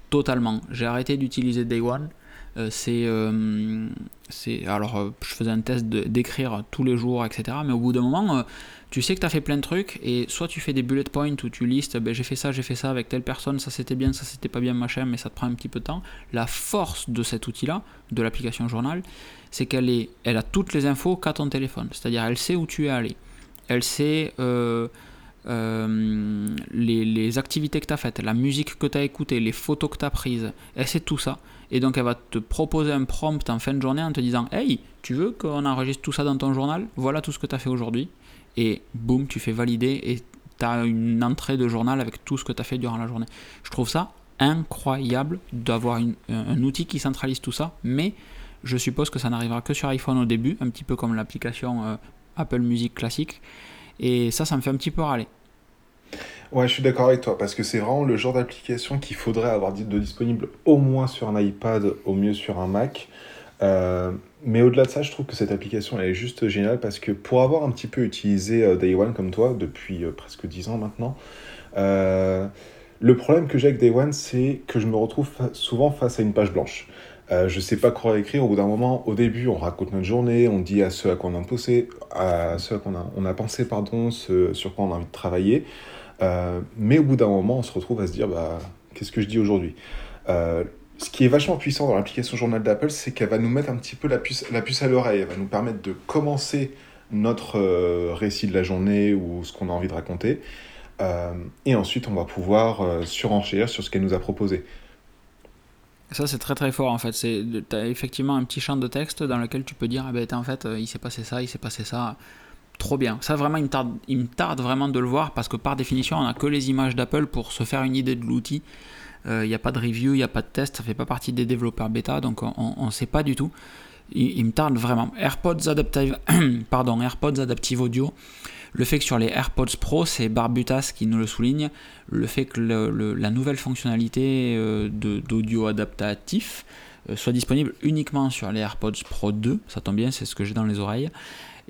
Totalement. J'ai arrêté d'utiliser Day One. Euh, c'est, euh, c'est, alors, je faisais un test d'écrire tous les jours, etc. Mais au bout d'un moment, tu sais que tu as fait plein de trucs et soit tu fais des bullet points où tu listes ben, j'ai fait ça, j'ai fait ça avec telle personne, ça c'était bien, ça c'était pas bien, machin, mais ça te prend un petit peu de temps. La force de cet outil-là, de l'application journal, c'est qu'elle est, elle a toutes les infos qu'à ton téléphone. C'est-à-dire elle sait où tu es allé. Elle sait euh, euh, les, les, activités que tu as faites, la musique que tu as écoutée, les photos que tu as prises. Elle sait tout ça. Et donc elle va te proposer un prompt en fin de journée en te disant Hey, tu veux qu'on enregistre tout ça dans ton journal? Voilà tout ce que tu as fait aujourd'hui et boum, tu fais valider et tu as une entrée de journal avec tout ce que tu as fait durant la journée. Je trouve ça incroyable d'avoir un outil qui centralise tout ça, mais je suppose que ça n'arrivera que sur iPhone au début, un petit peu comme l'application euh, Apple Music classique, et ça, ça me fait un petit peu râler. Ouais, je suis d'accord avec toi, parce que c'est vraiment le genre d'application qu'il faudrait avoir de disponible au moins sur un iPad, au mieux sur un Mac. Euh, mais au-delà de ça, je trouve que cette application elle est juste géniale parce que pour avoir un petit peu utilisé euh, Day One comme toi depuis euh, presque 10 ans maintenant, le problème que j'ai avec Day One, c'est que je me retrouve souvent face à une page blanche. Je sais pas quoi écrire. Au bout d'un moment, au début, on raconte notre journée, on dit à ce à quoi on a pensé, à ce à quoi on a, on a pensé, pardon, sur quoi on a envie de travailler. Mais au bout d'un moment, on se retrouve à se dire, bah, qu'est-ce que je dis aujourd'hui ce qui est vachement puissant dans l'application journal d'Apple, c'est qu'elle va nous mettre un petit peu la puce, à l'oreille. Elle va nous permettre de commencer notre euh, récit de la journée ou ce qu'on a envie de raconter. Euh, et ensuite, on va pouvoir euh, surenchérir sur ce qu'elle nous a proposé. Ça, c'est très très fort en fait. Tu as effectivement un petit champ de texte dans lequel tu peux dire ah ben, en fait, il s'est passé ça, il s'est passé ça. Trop bien. Ça, vraiment, il me, tarde, il me tarde vraiment de le voir parce que par définition, on n'a que les images d'Apple pour se faire une idée de l'outil. Il euh, n'y a pas de review, il n'y a pas de test, ça fait pas partie des développeurs bêta, donc on ne sait pas du tout. il, me tarde vraiment. AirPods Adaptive, pardon, AirPods Audio. Le fait que sur les AirPods Pro, c'est Barbutas qui nous le souligne, le fait que la nouvelle fonctionnalité euh, d'audio adaptatif euh, soit disponible uniquement sur les AirPods Pro 2, ça tombe bien, c'est ce que j'ai dans les oreilles.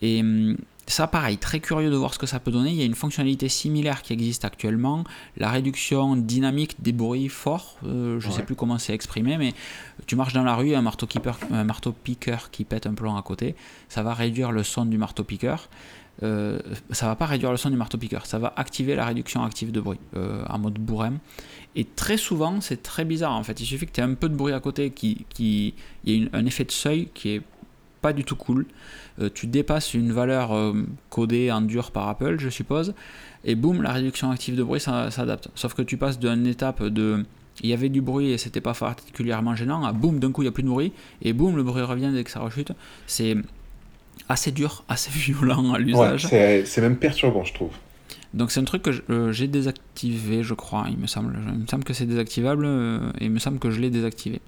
Et hum, ça, pareil, très curieux de voir ce que ça peut donner. Il y a une fonctionnalité similaire qui existe actuellement, la réduction dynamique des bruits forts. Euh, je ne sais plus comment c'est exprimé, mais tu marches dans la rue, un marteau, keeper, un marteau piqueur qui pète un plomb à côté, ça va réduire le son du marteau piqueur. Euh, ça va pas réduire le son du marteau piqueur, ça va activer la réduction active de bruit euh, en mode bourrin. Et très souvent, c'est très bizarre en fait. Il suffit que tu aies un peu de bruit à côté, qui, qui il y ait un effet de seuil qui est pas du tout cool. Euh, tu dépasses une valeur euh, codée en dur par Apple, je suppose, et boum, la réduction active de bruit s'adapte. Sauf que tu passes d'une étape de il y avait du bruit et c'était pas particulièrement gênant, à boum, d'un coup il n'y a plus de bruit, et boum, le bruit revient dès que ça rechute. C'est assez dur, assez violent à l'usage. c'est même perturbant, je trouve. Donc c'est un truc que euh, j'ai désactivé, je crois, il me semble. Il me semble que c'est désactivable et il me semble que je l'ai désactivé.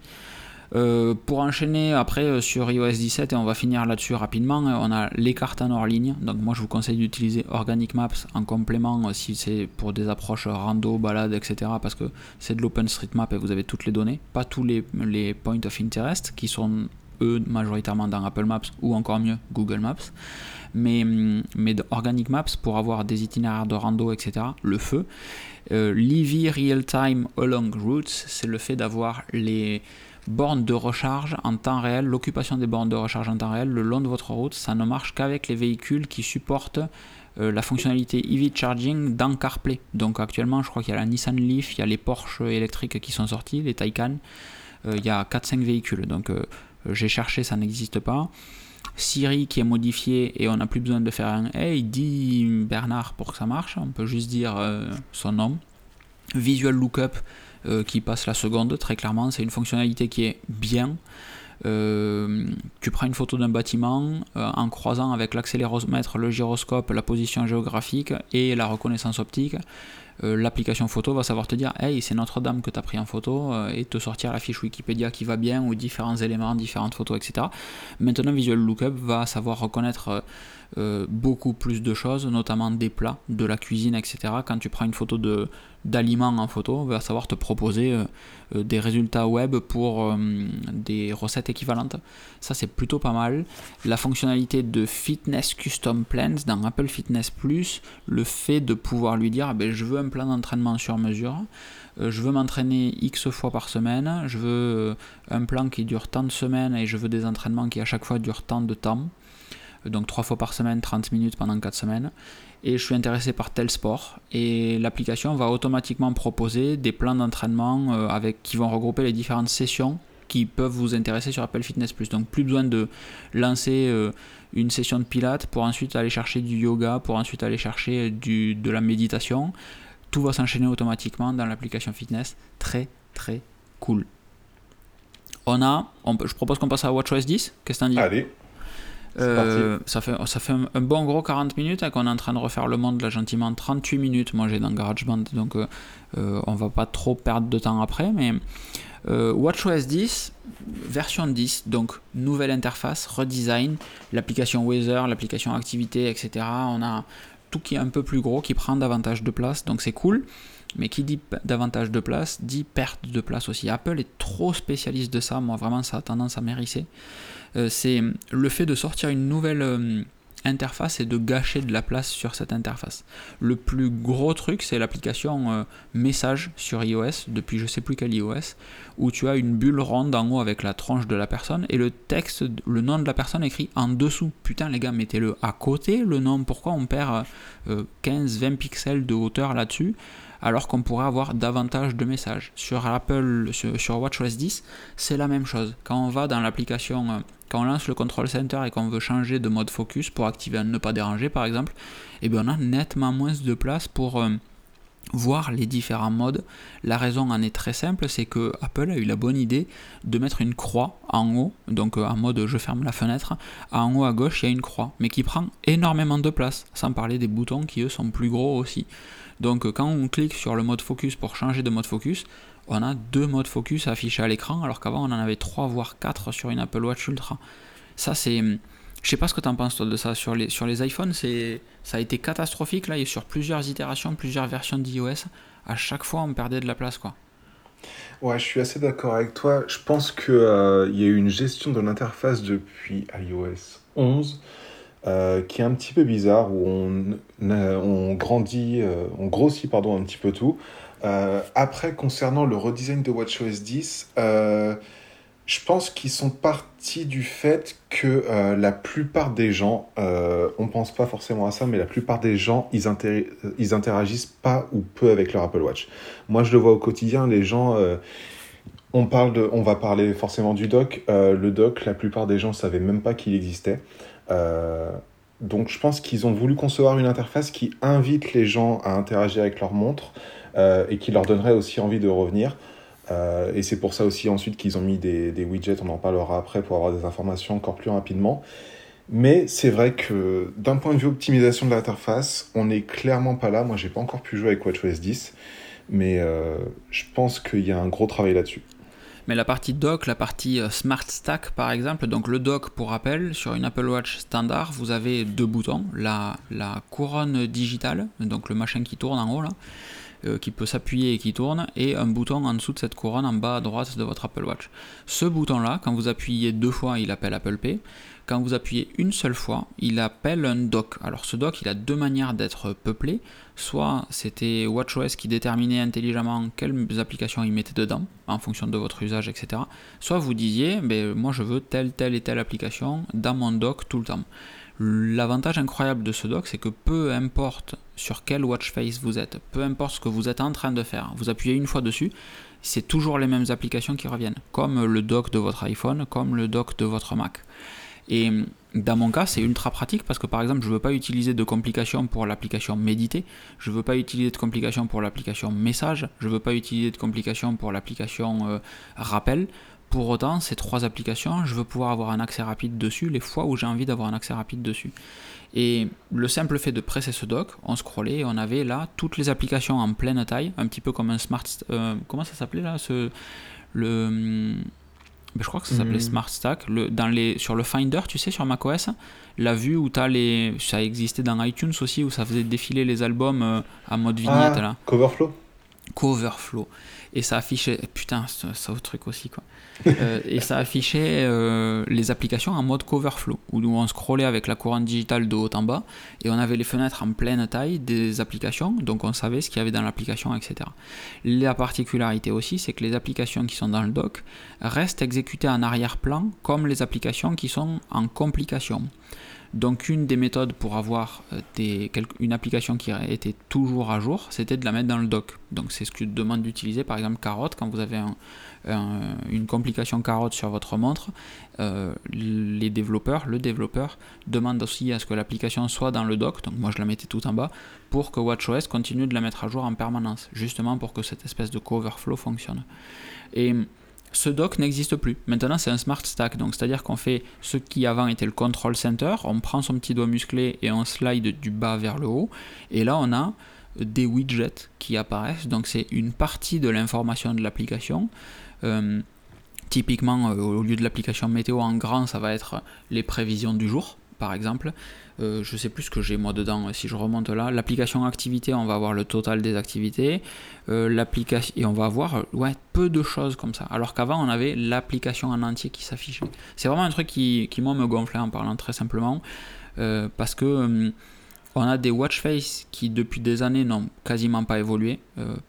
Euh, pour enchaîner après euh, sur iOS 17, et on va finir là-dessus rapidement, euh, on a les cartes en hors ligne. Donc moi je vous conseille d'utiliser Organic Maps en complément si c'est pour des approches rando, balade, etc. Parce que c'est de l'OpenStreetMap et vous avez toutes les données, pas tous les, points of interest qui sont eux majoritairement dans Apple Maps ou encore mieux Google Maps. Mais, mais Organic Maps pour avoir des itinéraires de rando, etc. Le feu. Euh, Real Time Along Routes, c'est le fait d'avoir les bornes de recharge en temps réel, l'occupation des bornes de recharge en temps réel le long de votre route, ça ne marche qu'avec les véhicules qui supportent euh, la fonctionnalité EV Charging dans CarPlay. Donc actuellement, je crois qu'il y a la Nissan Leaf, il y a les Porsche électriques qui sont sortis, les Taycan, euh, il y a 4-5 véhicules. Donc euh, j'ai cherché, ça n'existe pas. Siri qui est modifié et on n'a plus besoin de faire un Hey, dit Bernard pour que ça marche, on peut juste dire son nom. Visual Lookup, euh, qui passe la seconde, très clairement. C'est une fonctionnalité qui est bien. Euh, tu prends une photo d'un bâtiment euh, en croisant avec l'accéléromètre, le gyroscope, la position géographique et la reconnaissance optique. L'application photo va savoir te dire Hey, c'est Notre-Dame que tu as pris en photo et te sortir la fiche Wikipédia qui va bien ou différents éléments, différentes photos, etc. Maintenant, Visual Lookup va savoir reconnaître euh, beaucoup plus de choses, notamment des plats, de la cuisine, etc. Quand tu prends une photo de, d'aliments en photo, on va savoir te proposer euh, euh, des résultats web pour des recettes équivalentes. Ça, c'est plutôt pas mal. La fonctionnalité de Fitness Custom Plans dans Apple Fitness Plus, le fait de pouvoir lui dire ah ben, je veux un plan d'entraînement sur mesure, je veux m'entraîner X fois par semaine, je veux un plan qui dure tant de semaines et je veux des entraînements qui à chaque fois durent tant de temps donc 3 fois par semaine, 30 minutes pendant 4 semaines. Et je suis intéressé par tel sport. Et l'application va automatiquement proposer des plans d'entraînement euh, avec, qui vont regrouper les différentes sessions qui peuvent vous intéresser sur Apple Fitness Plus. Donc plus besoin de lancer euh, une session de pilates pour ensuite aller chercher du yoga, pour ensuite aller chercher du, de la méditation. Tout va s'enchaîner automatiquement dans l'application Fitness. Très très cool. On a, je propose qu'on passe à WatchOS 10. Qu'est-ce que t'en dis? Allez. Euh, ça fait, un, bon gros 40 minutes et qu'on est en train de refaire le monde là gentiment 38 minutes. Moi j'ai dans GarageBand donc euh, euh, on va pas trop perdre de temps après. Mais WatchOS 10, version 10, donc nouvelle interface, redesign, l'application Weather, l'application Activité, etc. On a tout qui est un peu plus gros, qui prend davantage de place donc c'est cool. Mais qui dit davantage de place dit perte de place aussi. Apple est trop spécialiste de ça, moi vraiment ça a tendance à m'hérisser. Euh, c'est le fait de sortir une nouvelle euh, interface et de gâcher de la place sur cette interface. Le plus gros truc, c'est l'application euh, message sur iOS, depuis je sais plus quel iOS, où tu as une bulle ronde en haut avec la tronche de la personne et le texte, le nom de la personne écrit en dessous. Putain les gars, mettez-le à côté le nom. Pourquoi on perd 15-20 pixels de hauteur là-dessus? Alors qu'on pourrait avoir davantage de messages. Sur Apple, sur, WatchOS 10, c'est la même chose. Quand on va dans l'application, euh, quand on lance le control center et qu'on veut changer de mode focus pour activer un ne pas déranger par exemple, eh bien on a nettement moins de place pour euh, voir les différents modes. La raison en est très simple, c'est que Apple a eu la bonne idée de mettre une croix en haut, donc euh, en mode je ferme la fenêtre. En haut à gauche, il y a une croix, mais qui prend énormément de place, sans parler des boutons qui eux sont plus gros aussi. Donc quand on clique sur le mode focus pour changer de mode focus, on a deux modes focus affichés à l'écran, alors qu'avant on en avait trois voire quatre sur une Apple Watch Ultra. Ça, c'est. Je sais pas ce que tu en penses toi de ça. Sur les, iPhones, ça a été catastrophique là, et sur plusieurs itérations, plusieurs versions d'iOS, à chaque fois on perdait de la place quoi. Ouais, je suis assez d'accord avec toi. Je pense qu'il euh, y a eu une gestion de l'interface depuis iOS 11 euh, qui est un petit peu bizarre, où on, on grandit, euh, on grossit pardon, un petit peu tout. après, concernant le redesign de WatchOS 10, je pense qu'ils sont partis du fait que la plupart des gens, on pense pas forcément à ça, mais la plupart des gens, ils, interagissent pas ou peu avec leur Apple Watch. Moi, je le vois au quotidien, les gens on, parle de, on va parler forcément du doc. Euh, le doc, la plupart des gens ne savaient même pas qu'il existait. Euh, donc je pense qu'ils ont voulu concevoir une interface qui invite les gens à interagir avec leur montre euh, et qui leur donnerait aussi envie de revenir. et c'est pour ça aussi ensuite qu'ils ont mis des, des, widgets, on en parlera après pour avoir des informations encore plus rapidement. Mais c'est vrai que d'un point de vue optimisation de l'interface, on n'est clairement pas là. Moi, j'ai pas encore pu jouer avec WatchOS 10, mais je pense qu'il y a un gros travail là-dessus. Mais la partie dock, la partie euh, Smart Stack par exemple, donc le dock pour rappel, sur une Apple Watch standard, vous avez deux boutons, la, couronne digitale, donc le machin qui tourne en haut là, euh, qui peut s'appuyer et qui tourne, et un bouton en dessous de cette couronne en bas à droite de votre Apple Watch. Ce bouton là, quand vous appuyez deux fois, il appelle Apple Pay. Quand vous appuyez une seule fois, il appelle un dock. Alors ce dock, il a deux manières d'être peuplé. Soit c'était WatchOS qui déterminait intelligemment quelles applications il mettait dedans, en fonction de votre usage, etc. Soit vous disiez, ben, moi je veux telle, telle et telle application dans mon dock tout le temps. L'avantage incroyable de ce dock, c'est que peu importe sur quel watch face vous êtes, peu importe ce que vous êtes en train de faire, vous appuyez une fois dessus, c'est toujours les mêmes applications qui reviennent, comme le dock de votre iPhone, comme le dock de votre Mac. Et dans mon cas, c'est ultra pratique parce que par exemple, je ne veux pas utiliser de complications pour l'application méditer, je ne veux pas utiliser de complications pour l'application message, je ne veux pas utiliser de complications pour l'application euh, rappel. Pour autant, ces trois applications, je veux pouvoir avoir un accès rapide dessus les fois où j'ai envie d'avoir un accès rapide dessus. Et le simple fait de presser ce dock, on scrollait et on avait là toutes les applications en pleine taille, un petit peu comme un smart. Euh, comment ça s'appelait là le, je crois que ça s'appelait hmm. Smart Stack. Le, dans les, sur le Finder, tu sais, sur macOS, la vue où tu as les. Ça existait dans iTunes aussi, où ça faisait défiler les albums euh, à mode vignette. Ah, là. Coverflow Coverflow. Et ça affichait. Putain, autre truc aussi, quoi. Euh, et ça affichait euh, les applications en mode coverflow, où on scrollait avec la couronne digitale de haut en bas, et on avait les fenêtres en pleine taille des applications, donc on savait ce qu'il y avait dans l'application, etc. La particularité aussi, c'est que les applications qui sont dans le dock restent exécutées en arrière-plan, comme les applications qui sont en complication. Donc une des méthodes pour avoir euh, une application qui était toujours à jour, c'était de la mettre dans le dock. Donc c'est ce que demande d'utiliser par exemple Carotte quand vous avez une complication carotte sur votre montre. Euh, les développeurs, le développeur demande aussi à ce que l'application soit dans le dock. Donc moi je la mettais tout en bas pour que WatchOS continue de la mettre à jour en permanence, justement pour que cette espèce de coverflow fonctionne. Ce dock n'existe plus. Maintenant, c'est un smart stack. Donc, c'est-à-dire qu'on fait ce qui avant était le control center. On prend son petit doigt musclé et on slide du bas vers le haut. Et là, on a des widgets qui apparaissent. Donc, c'est une partie de l'information de l'application. Euh, typiquement, euh, au lieu de l'application météo en grand, ça va être les prévisions du jour, par exemple. Euh, je sais plus ce que j'ai moi dedans. Si je remonte là, l'application activité, on va avoir le total des activités. Euh, l'application et on va avoir ouais, peu de choses comme ça. Alors qu'avant, on avait l'application en entier qui s'affichait. C'est vraiment un truc qui, qui, moi, me gonflait en parlant très simplement. Euh, parce que on a des watch face qui, depuis des années, n'ont quasiment pas évolué,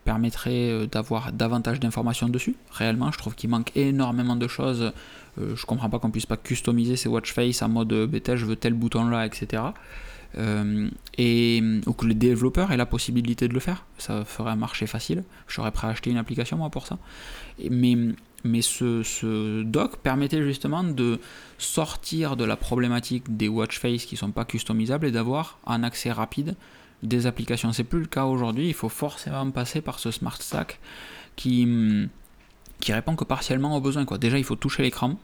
permettraient d'avoir davantage d'informations dessus. Réellement, je trouve qu'il manque énormément de choses euh, je comprends pas qu'on puisse pas customiser ses watch face en mode euh, bêta, je veux tel bouton là, etc. Euh, et, ou que le développeur ait la possibilité de le faire. Ça ferait un marché facile. Je serais prêt à acheter une application moi pour ça. mais mais ce, ce, doc permettait justement de sortir de la problématique des watch face qui sont pas customisables et d'avoir un accès rapide des applications. C'est plus le cas aujourd'hui. Il faut forcément passer par ce smart stack qui qui répond que partiellement aux besoins. Quoi. Déjà, il faut toucher l'écran,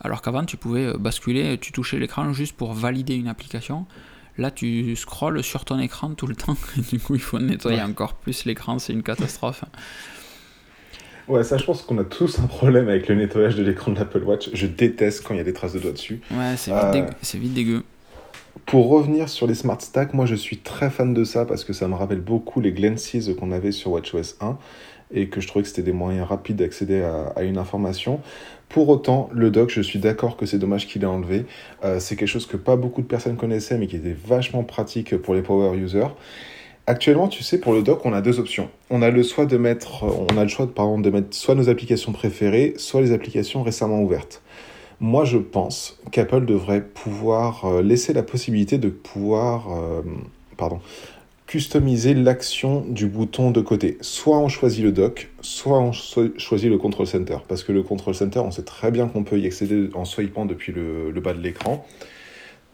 alors qu'avant, tu pouvais euh, basculer, tu touchais l'écran juste pour valider une application. Là, tu scrolles sur ton écran tout le temps, du coup, il faut nettoyer encore plus l'écran, c'est une catastrophe. Ouais, ça, je pense qu'on a tous un problème avec le nettoyage de l'écran de l'Apple Watch. Je déteste quand il y a des traces de doigts dessus. Ouais, c'est vite, Euh, dégueu. c'est vite dégueu. Pour revenir sur les Smart Stacks, moi je suis très fan de ça parce que ça me rappelle beaucoup les Glances qu'on avait sur WatchOS 1 et que je trouvais que c'était des moyens rapides d'accéder à, à une information. Pour autant, le dock, je suis d'accord que c'est dommage qu'il ait enlevé. Euh, c'est quelque chose que pas beaucoup de personnes connaissaient mais qui était vachement pratique pour les power users. Actuellement, tu sais, pour le dock, on a deux options. On a le choix de mettre, on a le choix, pardon, de mettre soit nos applications préférées, soit les applications récemment ouvertes. Moi, je pense qu'Apple devrait pouvoir euh, laisser la possibilité de pouvoir, euh, pardon, customiser l'action du bouton de côté. Soit on choisit le dock, soit on cho- choisit le control center. Parce que le control center, on sait très bien qu'on peut y accéder en swipant depuis le bas de l'écran.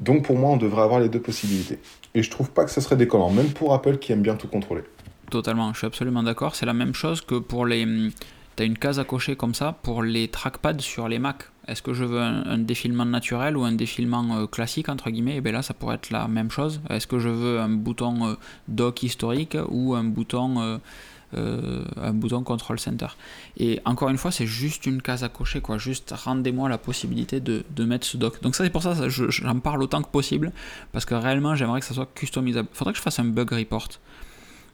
Donc pour moi, on devrait avoir les deux possibilités. Et je trouve pas que ça serait déconnant, même pour Apple qui aime bien tout contrôler. Totalement, je suis absolument d'accord. C'est la même chose que pour les. Tu as une case à cocher comme ça pour les trackpads sur les Mac. Est-ce que je veux un, défilement naturel ou un défilement euh, classique, entre guillemets? Et bien là, ça pourrait être la même chose. Est-ce que je veux un bouton euh, dock historique ou un bouton, euh, euh, un bouton control center Et encore une fois, c'est juste une case à cocher. quoi. Juste rendez-moi la possibilité de, de mettre ce dock. Donc ça, c'est pour ça que je- j'en parle autant que possible. Parce que réellement, j'aimerais que ça soit customisable. faudrait que je fasse un bug report.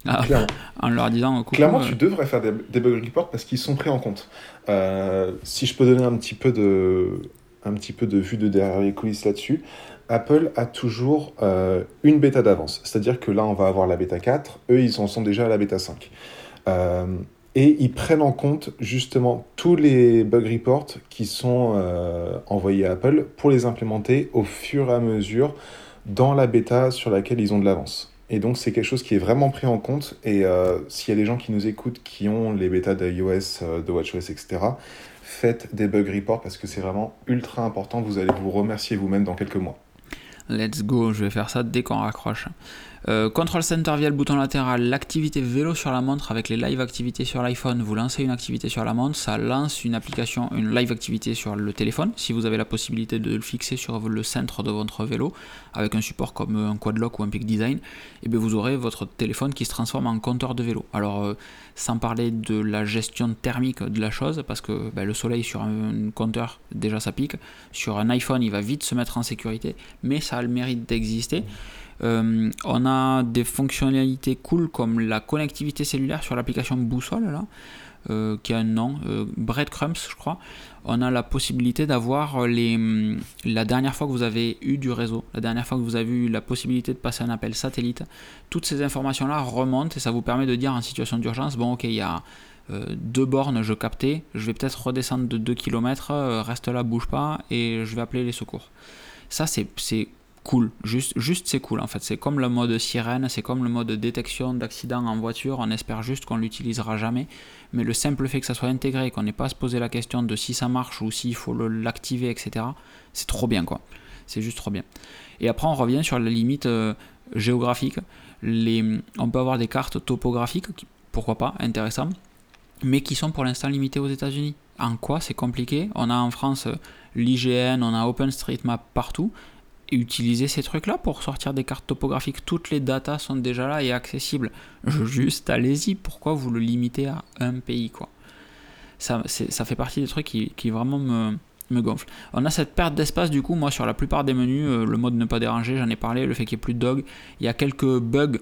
Ah, en leur disant Clairement, euh, tu devrais faire des, des bug reports parce qu'ils sont pris en compte. Euh, si je peux donner un petit peu de, un petit peu de vue de derrière les coulisses là-dessus, Apple a toujours euh, une bêta d'avance. C'est-à-dire que là, on va avoir la bêta 4, eux, ils en sont déjà à la bêta 5. Euh, et ils prennent en compte justement tous les bug reports qui sont euh, envoyés à Apple pour les implémenter au fur et à mesure dans la bêta sur laquelle ils ont de l'avance. Et donc c'est quelque chose qui est vraiment pris en compte. Et euh, s'il y a des gens qui nous écoutent qui ont les bêtas d'iOS, de WatchOS, etc., faites des bug reports parce que c'est vraiment ultra important. Vous allez vous remercier vous-même dans quelques mois. Let's go, je vais faire ça dès qu'on raccroche. Euh, Control Center via le bouton latéral, l'activité vélo sur la montre avec les live activités sur l'iPhone. Vous lancez une activité sur la montre, ça lance une application, une live activité sur le téléphone. Si vous avez la possibilité de le fixer sur le centre de votre vélo avec un support comme un quad lock ou un peak design, et bien vous aurez votre téléphone qui se transforme en compteur de vélo. Alors euh, sans parler de la gestion thermique de la chose, parce que ben, le soleil sur un compteur déjà ça pique, sur un iPhone il va vite se mettre en sécurité, mais ça a le mérite d'exister. Euh, on a des fonctionnalités cool comme la connectivité cellulaire sur l'application Boussole euh, qui a un nom, euh, Breadcrumbs je crois. On a la possibilité d'avoir les, hum, la dernière fois que vous avez eu du réseau, la dernière fois que vous avez eu la possibilité de passer un appel satellite. Toutes ces informations là remontent et ça vous permet de dire en situation d'urgence, bon ok il y a deux bornes, je captais, je vais peut-être redescendre de 2 km, reste là, bouge pas, et je vais appeler les secours. Ça, c'est cool, juste, juste c'est cool en fait. C'est comme le mode sirène, c'est comme le mode détection d'accident en voiture, on espère juste qu'on l'utilisera jamais, mais le simple fait que ça soit intégré, qu'on n'ait pas à se poser la question de si ça marche ou s'il faut l'activer, etc., c'est trop bien quoi. C'est juste trop bien. Et après, on revient sur la limite euh, géographique. Les, on peut avoir des cartes topographiques, pourquoi pas, intéressant, mais qui sont pour l'instant limitées aux États-Unis. En quoi c'est compliqué? On a en France euh, l'IGN, on a OpenStreetMap partout. Utiliser ces trucs-là pour sortir des cartes topographiques, toutes les datas sont déjà là et accessibles. Juste allez-y, pourquoi vous le limitez à un pays quoi? Ça, ça fait partie des trucs qui, qui vraiment me, me gonflent. On a cette perte d'espace du coup, moi sur la plupart des menus, euh, le mode ne pas déranger, j'en ai parlé, le fait qu'il n'y ait plus de dog, il y a quelques bugs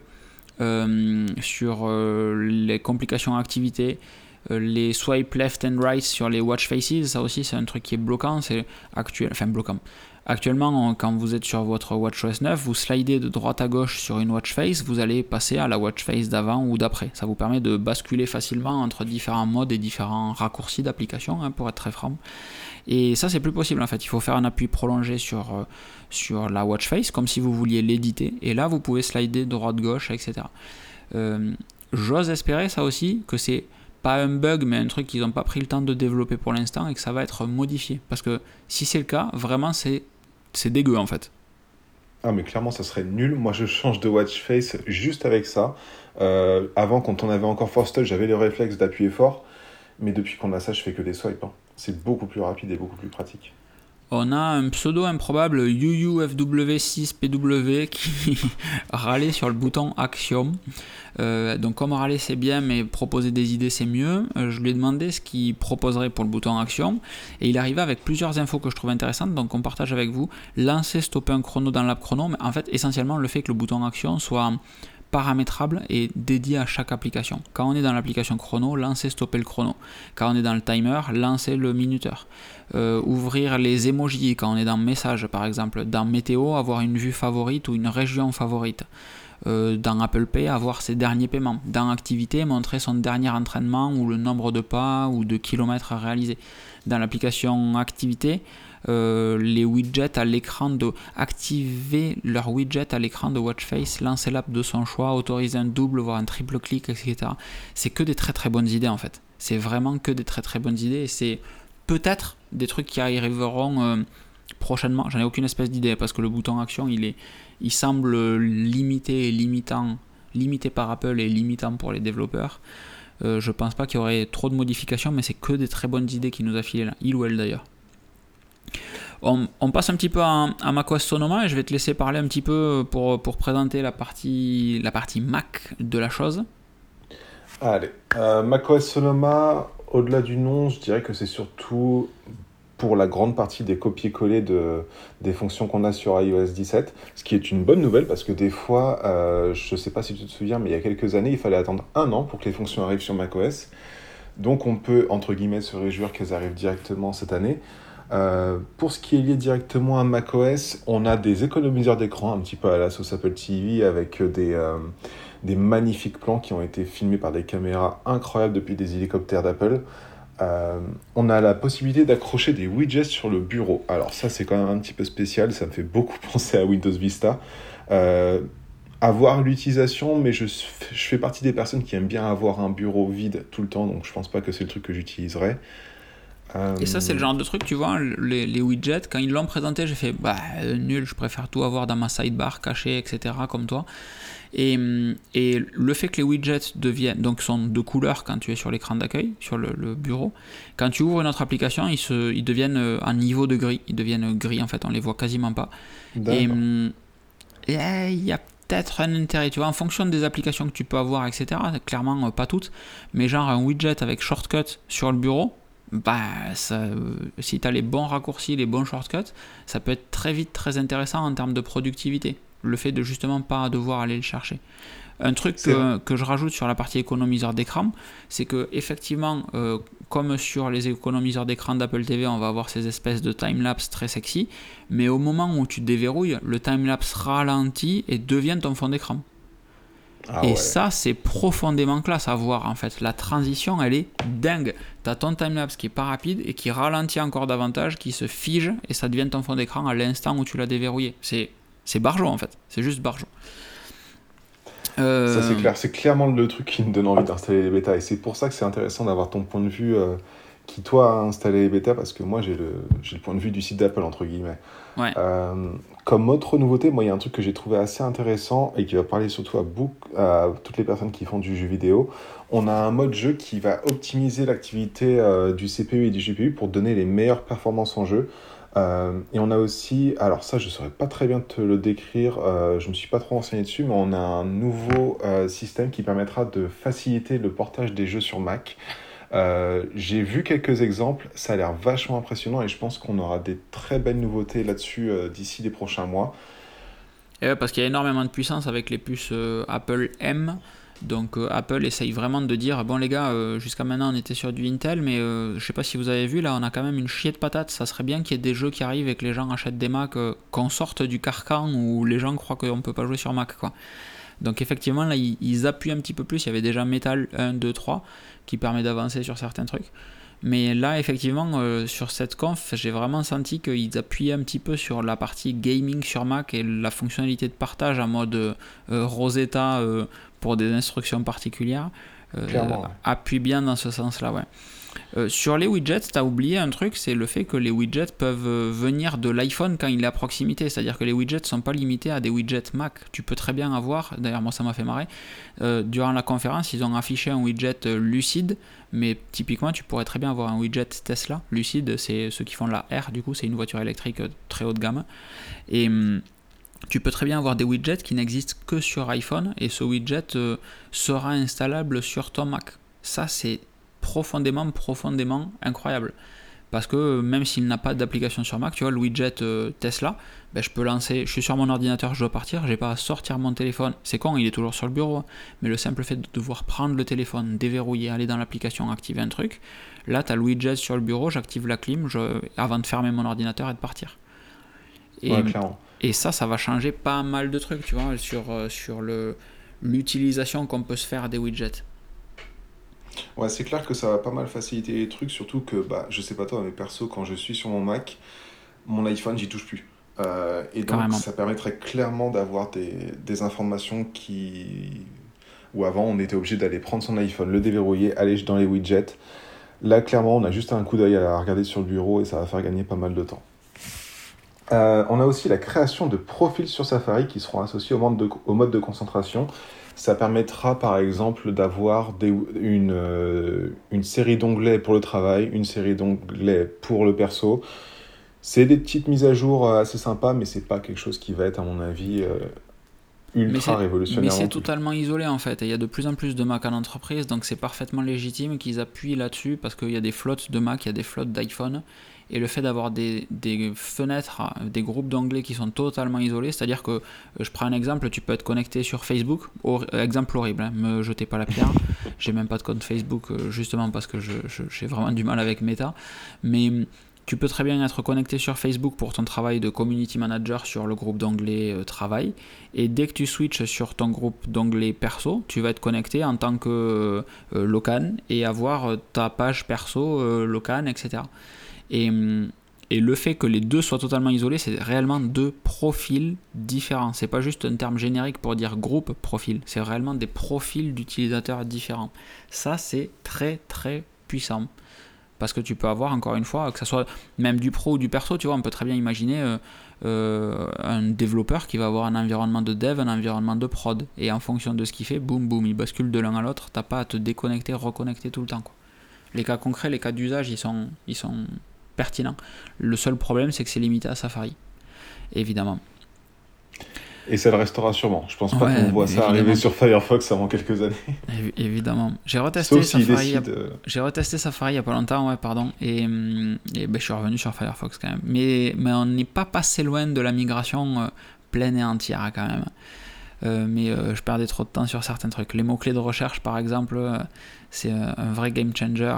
euh, sur euh, les complications activités, les swipe left and right sur les watch faces, ça aussi c'est un truc qui est bloquant, c'est actuel, enfin bloquant. Actuellement, quand vous êtes sur votre WatchOS 9, vous slidez de droite à gauche sur une watch face, vous allez passer à la watch face d'avant ou d'après. Ça vous permet de basculer facilement entre différents modes et différents raccourcis d'application, hein, pour être très franc. Et ça, c'est plus possible en fait. Il faut faire un appui prolongé sur, euh, sur la watch face, comme si vous vouliez l'éditer. Et là, vous pouvez slider droite-gauche, etc. Euh, J'ose espérer ça aussi, que c'est pas un bug, mais un truc qu'ils n'ont pas pris le temps de développer pour l'instant et que ça va être modifié. Parce que si c'est le cas, vraiment, c'est c'est dégueu en fait. Ah, mais clairement, ça serait nul. Moi, je change de watch face juste avec ça. Euh, avant, quand on avait encore Force j'avais le réflexe d'appuyer fort. Mais depuis qu'on a ça, je fais que des swipes. hein. C'est beaucoup plus rapide et beaucoup plus pratique. On a un pseudo improbable UUFW6PW qui râlait sur le bouton Action. Euh, donc comme râler c'est bien, mais proposer des idées c'est mieux, euh, je lui ai demandé ce qu'il proposerait pour le bouton Action. Et il arrivait avec plusieurs infos que je trouve intéressantes, donc on partage avec vous. Lancer, stopper un chrono dans l'app chrono, mais en fait essentiellement le fait que le bouton Action soit paramétrable et dédié à chaque application. Quand on est dans l'application chrono, lancer, stopper le chrono. Quand on est dans le timer, lancer le minuteur. Euh, ouvrir les emojis quand on est dans message par exemple. Dans météo, avoir une vue favorite ou une région favorite. Euh, dans Apple Pay, avoir ses derniers paiements. Dans activité, montrer son dernier entraînement ou le nombre de pas ou de kilomètres à réaliser. Dans l'application activité, euh, les widgets à l'écran de activer leur widget à l'écran de watch face, lancer l'app de son choix, autoriser un double voire un triple clic, etc. C'est que des très très bonnes idées en fait. C'est vraiment que des très très bonnes idées et c'est peut-être des trucs qui arriveront euh, prochainement. J'en ai aucune espèce d'idée parce que le bouton action il semble limité et limitant, limité par Apple et limitant pour les développeurs. Euh, je pense pas qu'il y aurait trop de modifications, mais c'est que des très bonnes idées qu'il nous a là, il ou elle d'ailleurs. On, passe un petit peu à, macOS Sonoma et je vais te laisser parler un petit peu pour, présenter la partie, Mac de la chose. Allez, euh, macOS Sonoma, au-delà du nom, je dirais que c'est surtout pour la grande partie des copier-coller de, des fonctions qu'on a sur iOS 17, ce qui est une bonne nouvelle parce que des fois, euh, je ne sais pas si tu te souviens, mais il y a quelques années, il fallait attendre un an pour que les fonctions arrivent sur macOS. Donc on peut, entre guillemets, se réjouir qu'elles arrivent directement cette année. Euh, pour ce qui est lié directement à macOS, on a des économiseurs d'écran, un petit peu à la sauce Apple TV, avec des, euh, des magnifiques plans qui ont été filmés par des caméras incroyables depuis des hélicoptères d'Apple. Euh, on a la possibilité d'accrocher des widgets sur le bureau. Alors ça c'est quand même un petit peu spécial, ça me fait beaucoup penser à Windows Vista. Euh, avoir l'utilisation, mais je, je, fais partie des personnes qui aiment bien avoir un bureau vide tout le temps, donc je pense pas que c'est le truc que j'utiliserai. Et ça, c'est le genre de truc, tu vois, les, les widgets, quand ils l'ont présenté, j'ai fait, bah, nul, je préfère tout avoir dans ma sidebar caché, etc., comme toi. Et, et, le fait que les widgets deviennent, donc sont de couleur quand tu es sur l'écran d'accueil, sur le, bureau, quand tu ouvres une autre application, ils, se, ils deviennent euh, en niveau de gris. Ils deviennent gris, en fait, on les voit quasiment pas. Et eh, il y a peut-être un intérêt, tu vois, en fonction des applications que tu peux avoir, etc. Clairement, euh, pas toutes, mais genre un widget avec shortcut sur le bureau, bah, ça, euh, si tu as les bons raccourcis, les bons shortcuts, ça peut être très vite très intéressant en termes de productivité. Le fait de justement pas devoir aller le chercher. Un truc que, que, je rajoute sur la partie économiseur d'écran, c'est que effectivement, euh, comme sur les économiseurs d'écran d'Apple TV, on va avoir ces espèces de time-lapse très sexy, mais au moment où tu déverrouilles, le time-lapse ralentit et devient ton fond d'écran. Ah et ça, c'est profondément classe à voir en fait. La transition, elle est dingue. T'as ton timelapse qui est pas rapide et qui ralentit encore davantage, qui se fige et ça devient ton fond d'écran à l'instant où tu l'as déverrouillé. C'est, c'est barjo en fait. C'est juste barjo. Ça, c'est clair. C'est clairement le truc qui me donne envie d'installer les bêtas. Et c'est pour ça que c'est intéressant d'avoir ton point de vue euh, qui, toi, a installé les bêtas parce que moi, j'ai le, j'ai le point de vue du site d'Apple, entre guillemets. Euh, comme autre nouveauté, moi, il y a un truc que j'ai trouvé assez intéressant et qui va parler surtout à, toutes les personnes qui font du jeu vidéo. On a un mode jeu qui va optimiser l'activité euh, du CPU et du GPU pour donner les meilleures performances en jeu. Euh, et on a aussi, alors ça je ne saurais pas très bien te le décrire, je ne me suis pas trop renseigné dessus, mais on a un nouveau système qui permettra de faciliter le portage des jeux sur Mac. Euh, j'ai vu quelques exemples, ça a l'air vachement impressionnant et je pense qu'on aura des très belles nouveautés là-dessus euh, d'ici les prochains mois. Et parce qu'il y a énormément de puissance avec les puces euh, Apple M. Donc Apple essaye vraiment de dire bon les gars, jusqu'à maintenant on était sur du Intel, mais je sais pas si vous avez vu là, on a quand même une chier de patates. Ça serait bien qu'il y ait des jeux qui arrivent et que les gens achètent des Mac, qu'on sorte du carcan où les gens croient qu'on peut pas jouer sur Mac quoi. Donc effectivement là ils, ils, appuient un petit peu plus. Il y avait déjà Metal 1, 2, 3 qui permet d'avancer sur certains trucs. Mais là, effectivement, euh, sur cette conf, j'ai vraiment senti qu'ils appuyaient un petit peu sur la partie gaming sur Mac et la fonctionnalité de partage en mode euh, Rosetta euh, pour des instructions particulières. appuie bien dans ce sens-là, ouais. Euh, sur les widgets, tu as oublié un truc, c'est le fait que les widgets peuvent euh, venir de l'iPhone quand il est à proximité. C'est-à-dire que les widgets ne sont pas limités à des widgets Mac. Tu peux très bien avoir, d'ailleurs moi ça m'a fait marrer, euh, durant la conférence, ils ont affiché un widget lucide, mais typiquement tu pourrais très bien avoir un widget Tesla. Lucide, c'est ceux qui font la R, du coup c'est une voiture électrique très haut de gamme. Et hum, tu peux très bien avoir des widgets qui n'existent que sur iPhone et ce widget sera installable sur ton Mac. Ça, c'est profondément, profondément incroyable. Parce que même s'il n'a pas d'application sur Mac, tu vois, le widget euh, Tesla, ben, je peux lancer, je suis sur mon ordinateur, je dois partir, j'ai pas à sortir mon téléphone. C'est con, il est toujours sur le bureau, mais le simple fait de devoir prendre le téléphone, déverrouiller, aller dans l'application, activer un truc, là, tu as le widget sur le bureau, j'active la clim je, avant de fermer mon ordinateur et de partir. Et, et ça, ça va changer pas mal de trucs, tu vois, sur, euh, sur l'utilisation qu'on peut se faire des widgets. Ouais, c'est clair que ça va pas mal faciliter les trucs, surtout que, bah, je sais pas toi, mais perso, quand je suis sur mon Mac, mon iPhone, j'y touche plus. Euh, et donc, ça permettrait clairement d'avoir des, des informations qui. Où avant, on était obligé d'aller prendre son iPhone, le déverrouiller, aller dans les widgets. Là, clairement, on a juste un coup d'œil à regarder sur le bureau et ça va faire gagner pas mal de temps. Euh, on a aussi la création de profils sur Safari qui seront associés au mode de, au mode de concentration. Ça permettra par exemple d'avoir une, euh, une série d'onglets pour le travail, une série d'onglets pour le perso. C'est des petites mises à jour euh, assez sympas, mais c'est pas quelque chose qui va être, à mon avis, euh, ultra révolutionnaire. Mais c'est totalement isolé en fait. Et il y a de plus en plus de Mac en entreprise, donc c'est parfaitement légitime qu'ils appuient là-dessus parce qu'il y a des flottes de Mac, il y a des flottes d'iPhone et le fait d'avoir des, fenêtres, des groupes d'anglais qui sont totalement isolés, c'est-à-dire que, euh, je prends un exemple, tu peux être connecté sur Facebook, euh, exemple horrible, hein, me jetez pas la pierre, j'ai même pas de compte Facebook euh, justement parce que j'ai vraiment du mal avec Meta, mais hum, tu peux très bien être connecté sur Facebook pour ton travail de community manager sur le groupe d'anglais travail. Et dès que tu switches sur ton groupe d'anglais perso, tu vas être connecté en tant que Locan et avoir ta page perso Locan, etc. Et, et, le fait que les deux soient totalement isolés, c'est réellement deux profils différents. C'est pas juste un terme générique pour dire groupe profil, c'est réellement des profils d'utilisateurs différents. Ça, c'est très très puissant. Parce que tu peux avoir, encore une fois, que ce soit même du pro ou du perso, tu vois, on peut très bien imaginer euh, euh, un développeur qui va avoir un environnement de dev, un environnement de prod. Et en fonction de ce qu'il fait, boum, boum, il bascule de l'un à l'autre. T'as pas à te déconnecter, reconnecter tout le temps. Quoi. Les cas concrets, les cas d'usage, ils sont, ils sont pertinent. Le seul problème, c'est que c'est limité à Safari, évidemment. Et ça le restera sûrement. Je pense pas qu'on voit ça arriver sur Firefox avant quelques années. Évidemment. J'ai retesté, Safari, euh, J'ai retesté Safari il y a pas longtemps, ouais, pardon. Et, hum, et ben, je suis revenu sur Firefox quand même. Mais, mais on n'est pas passé loin de la migration euh, pleine et entière quand même. Euh, mais je perdais trop de temps sur certains trucs. Les mots-clés de recherche, par exemple, c'est un vrai game changer.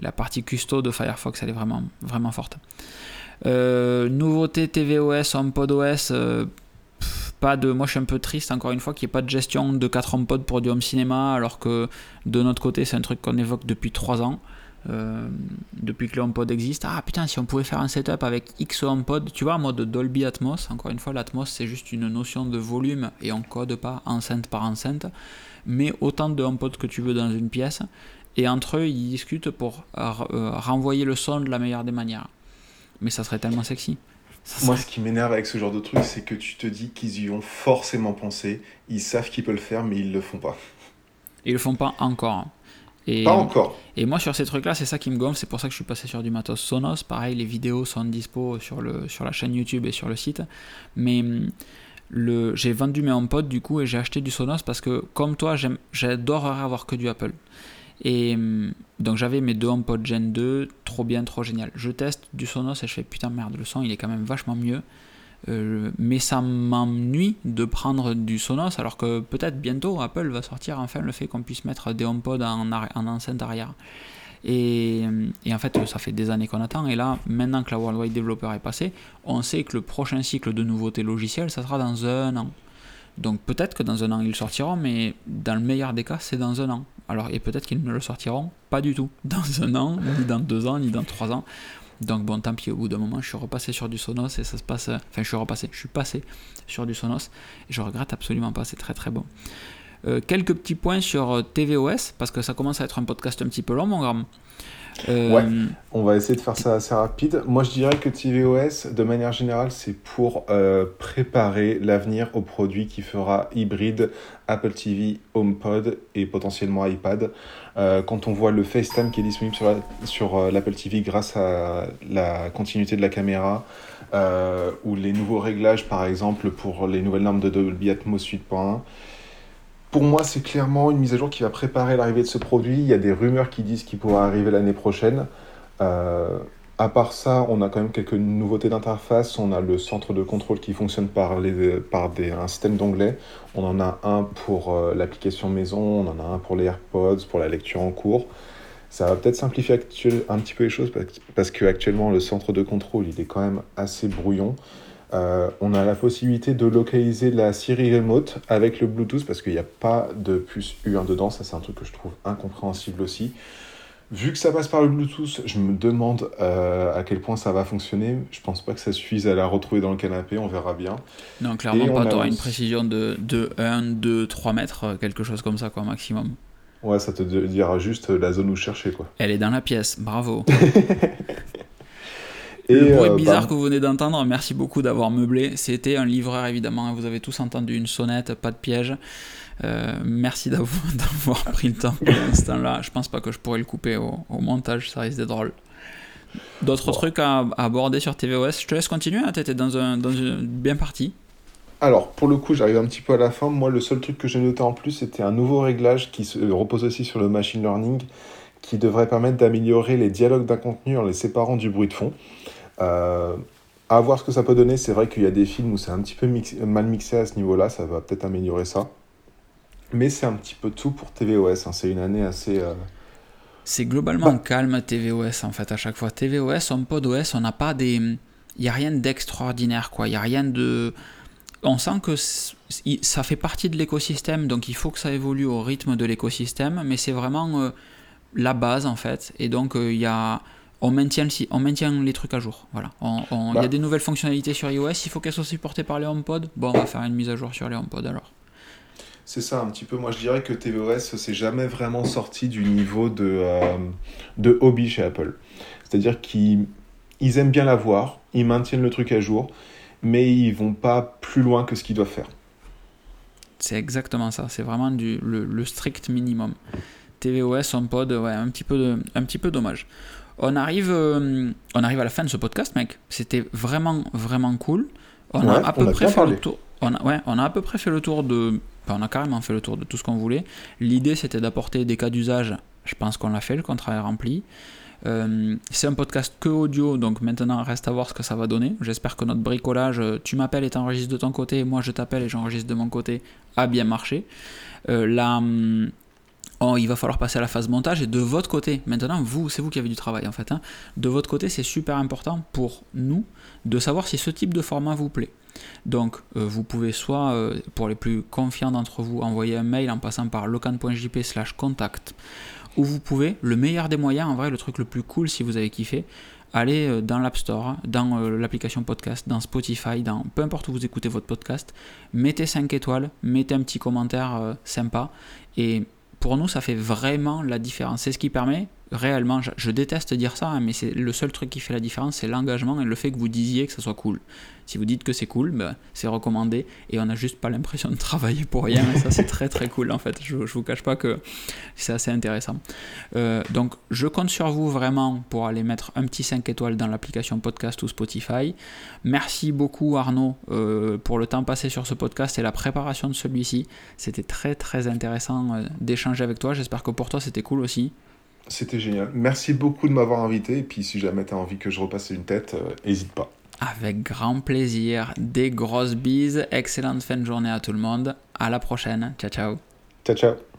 La partie custo de Firefox, elle est vraiment, vraiment forte. Euh, nouveauté tvOS, HomePodOS, euh, pas de. Moi je suis un peu triste encore une fois qu'il n'y ait pas de gestion de 4 HomePod pour du home cinéma, alors que de notre côté c'est un truc qu'on évoque depuis 3 ans. Euh, depuis que le HomePod existe, ah putain, si on pouvait faire un setup avec X HomePod, tu vois, en mode Dolby Atmos, encore une fois, l'Atmos c'est juste une notion de volume et on code pas enceinte par enceinte mets autant de HomePod que tu veux dans une pièce, et entre eux, ils discutent pour euh, renvoyer le son de la meilleure des manières. Mais ça serait tellement sexy. Moi, ce qui m'énerve avec ce genre de truc, c'est que tu te dis qu'ils y ont forcément pensé, ils savent qu'ils peuvent le faire, mais ils le font pas. Ils le font pas encore. Et, pas encore. Et moi, sur ces trucs-là, c'est ça qui me gonfle. C'est pour ça que je suis passé sur du matos Sonos. Pareil, les vidéos sont dispo sur, le, sur la chaîne YouTube et sur le site. Mais j'ai vendu mes HomePod du coup et j'ai acheté du Sonos parce que comme toi j'adorerais avoir que du Apple. Et hum, donc j'avais mes deux HomePod Gen 2, trop bien, trop génial. Je teste du Sonos et je fais putain merde, le son il est quand même vachement mieux. Euh, mais ça m'ennuie de prendre du Sonos alors que peut-être bientôt Apple va sortir enfin le fait qu'on puisse mettre des HomePod en, en enceinte arrière. Et, en fait, ça fait des années qu'on attend. Et là, maintenant que la Worldwide Developer est passée, on sait que le prochain cycle de nouveautés logicielles, ça sera dans un an. Donc peut-être que dans un an ils sortiront, mais dans le meilleur des cas, c'est dans un an. Alors, et peut-être qu'ils ne le sortiront pas du tout dans un an, ni dans deux ans, ni dans trois ans. Donc bon, tant pis, au bout d'un moment, je suis repassé sur du Sonos et ça se passe. Enfin, je suis repassé, je suis passé sur du Sonos et je regrette absolument pas, c'est très très bon. quelques petits points sur TVOS, parce que ça commence à être un podcast un petit peu long, mon grand. Ouais, on va essayer de faire ça assez rapide. Moi, je dirais que TVOS, de manière générale, c'est pour préparer l'avenir au produit qui fera hybride Apple TV, HomePod et potentiellement iPad. Quand on voit le FaceTime qui est disponible sur, sur l'Apple TV grâce à la continuité de la caméra, euh, ou les nouveaux réglages, par exemple, pour les nouvelles normes de Dolby Atmos 8.1. Pour moi, c'est clairement une mise à jour qui va préparer l'arrivée de ce produit. Il y a des rumeurs qui disent qu'il pourra arriver l'année prochaine. Euh, à part ça, on a quand même quelques nouveautés d'interface. On a le centre de contrôle qui fonctionne par, les, par des, un système d'onglets. On en a un pour euh, l'application maison, on en a un pour les AirPods, pour la lecture en cours. Ça va peut-être simplifier un petit peu les choses parce qu'actuellement le centre de contrôle il est quand même assez brouillon. Euh, on a la possibilité de localiser la Siri Remote avec le Bluetooth parce qu'il n'y a pas de puce U1 dedans. Ça, c'est un truc que je trouve incompréhensible aussi. Vu que ça passe par le Bluetooth, je me demande euh, à quel point ça va fonctionner. Je pense pas que ça suffise à la retrouver dans le canapé, on verra bien. Non, clairement pas. Tu auras une précision de, de 1, 2, 3 mètres, quelque chose comme ça, quoi, maximum. Ouais, ça te dira juste la zone où chercher, quoi. Elle est dans la pièce, bravo. Et le bruit euh, bizarre bah, que vous venez d'entendre, merci beaucoup d'avoir meublé. C'était un livreur, évidemment. Vous avez tous entendu une sonnette, pas de piège. Euh, merci d'avoir pris le temps pour l'instant-là. Je pense pas que je pourrais le couper au, montage, ça risque d'être drôle. D'autres trucs à, aborder sur TVOS Je te laisse continuer, hein, tu étais dans, un, dans une bien partie. Alors, pour le coup, j'arrive un petit peu à la fin. Moi, le seul truc que j'ai noté en plus, c'était un nouveau réglage qui se repose aussi sur le machine learning, qui devrait permettre d'améliorer les dialogues d'un contenu en les séparant du bruit de fond. Euh, à voir ce que ça peut donner. C'est vrai qu'il y a des films où c'est un petit peu mal mixé à ce niveau-là. Ça va peut-être améliorer ça. Mais c'est un petit peu tout pour TVOS. Hein. C'est une année assez. Euh, c'est globalement bah. calme TVOS en fait à chaque fois. TVOS, HomePodOS, on n'a pas des. Il n'y a rien d'extraordinaire quoi. Il n'y a rien de on sent que ça fait partie de l'écosystème, donc il faut que ça évolue au rythme de l'écosystème, mais c'est vraiment euh, la base en fait. Et donc euh, y a, on, maintient, on maintient les trucs à jour. Voilà. Il y a bah. des nouvelles fonctionnalités sur iOS, il faut qu'elles soient supportées par les HomePod. Bon, on va faire une mise à jour sur les HomePod alors. C'est ça un petit peu. Moi je dirais que tvOS s'est jamais vraiment sorti du niveau de, euh, de hobby chez Apple. C'est-à-dire qu'ils aiment bien l'avoir, ils maintiennent le truc à jour mais ils vont pas plus loin que ce qu'ils doivent faire. C'est exactement ça, c'est vraiment du, le, strict minimum. TVOS, HomePod, ouais, un petit peu, de, un petit peu dommage. On arrive, euh, on arrive à la fin de ce podcast, mec. C'était vraiment, vraiment cool. On a à peu près fait le tour. On a, ouais, on a à peu près fait le tour de. On a carrément fait le tour de tout ce qu'on voulait. L'idée, c'était d'apporter des cas d'usage. Je pense qu'on l'a fait, le contrat est rempli. Euh, c'est un podcast que audio, donc maintenant reste à voir ce que ça va donner. J'espère que notre bricolage, euh, tu m'appelles et t'enregistres de ton côté, moi je t'appelle et j'enregistre de mon côté, a bien marché. Euh, là, hum, oh, il va falloir passer à la phase montage et de votre côté, maintenant vous, c'est vous qui avez du travail en fait. Hein. de votre côté, c'est super important pour nous de savoir si ce type de format vous plaît. Donc, vous pouvez soit, pour les plus confiants d'entre vous, envoyer un mail en passant par locan.jp slash contact où vous pouvez, le meilleur des moyens, en vrai, le truc le plus cool si vous avez kiffé, aller euh, dans l'App Store, dans euh, l'application podcast, dans Spotify, dans peu importe où vous écoutez votre podcast, mettez 5 étoiles, mettez un petit commentaire euh, sympa. Et pour nous, ça fait vraiment la différence. C'est ce qui permet réellement, je, déteste dire ça, hein, mais c'est le seul truc qui fait la différence, c'est l'engagement et le fait que vous disiez que ça soit cool. Si vous dites que c'est cool, ben, c'est recommandé et on n'a juste pas l'impression de travailler pour rien. Et ça, c'est très très cool en fait. Je, je vous cache pas que c'est assez intéressant. Euh, donc, je compte sur vous vraiment pour aller mettre un petit 5 étoiles dans l'application podcast ou Spotify. Merci beaucoup Arnaud euh, pour le temps passé sur ce podcast et la préparation de celui-ci. C'était très très intéressant euh, d'échanger avec toi. J'espère que pour toi c'était cool aussi. C'était génial. Merci beaucoup de m'avoir invité. Et puis, si jamais tu as envie que je repasse une tête, n'hésite pas. Avec grand plaisir. Des grosses bises. Excellente fin de journée à tout le monde. À la prochaine. Ciao, ciao. Ciao, ciao.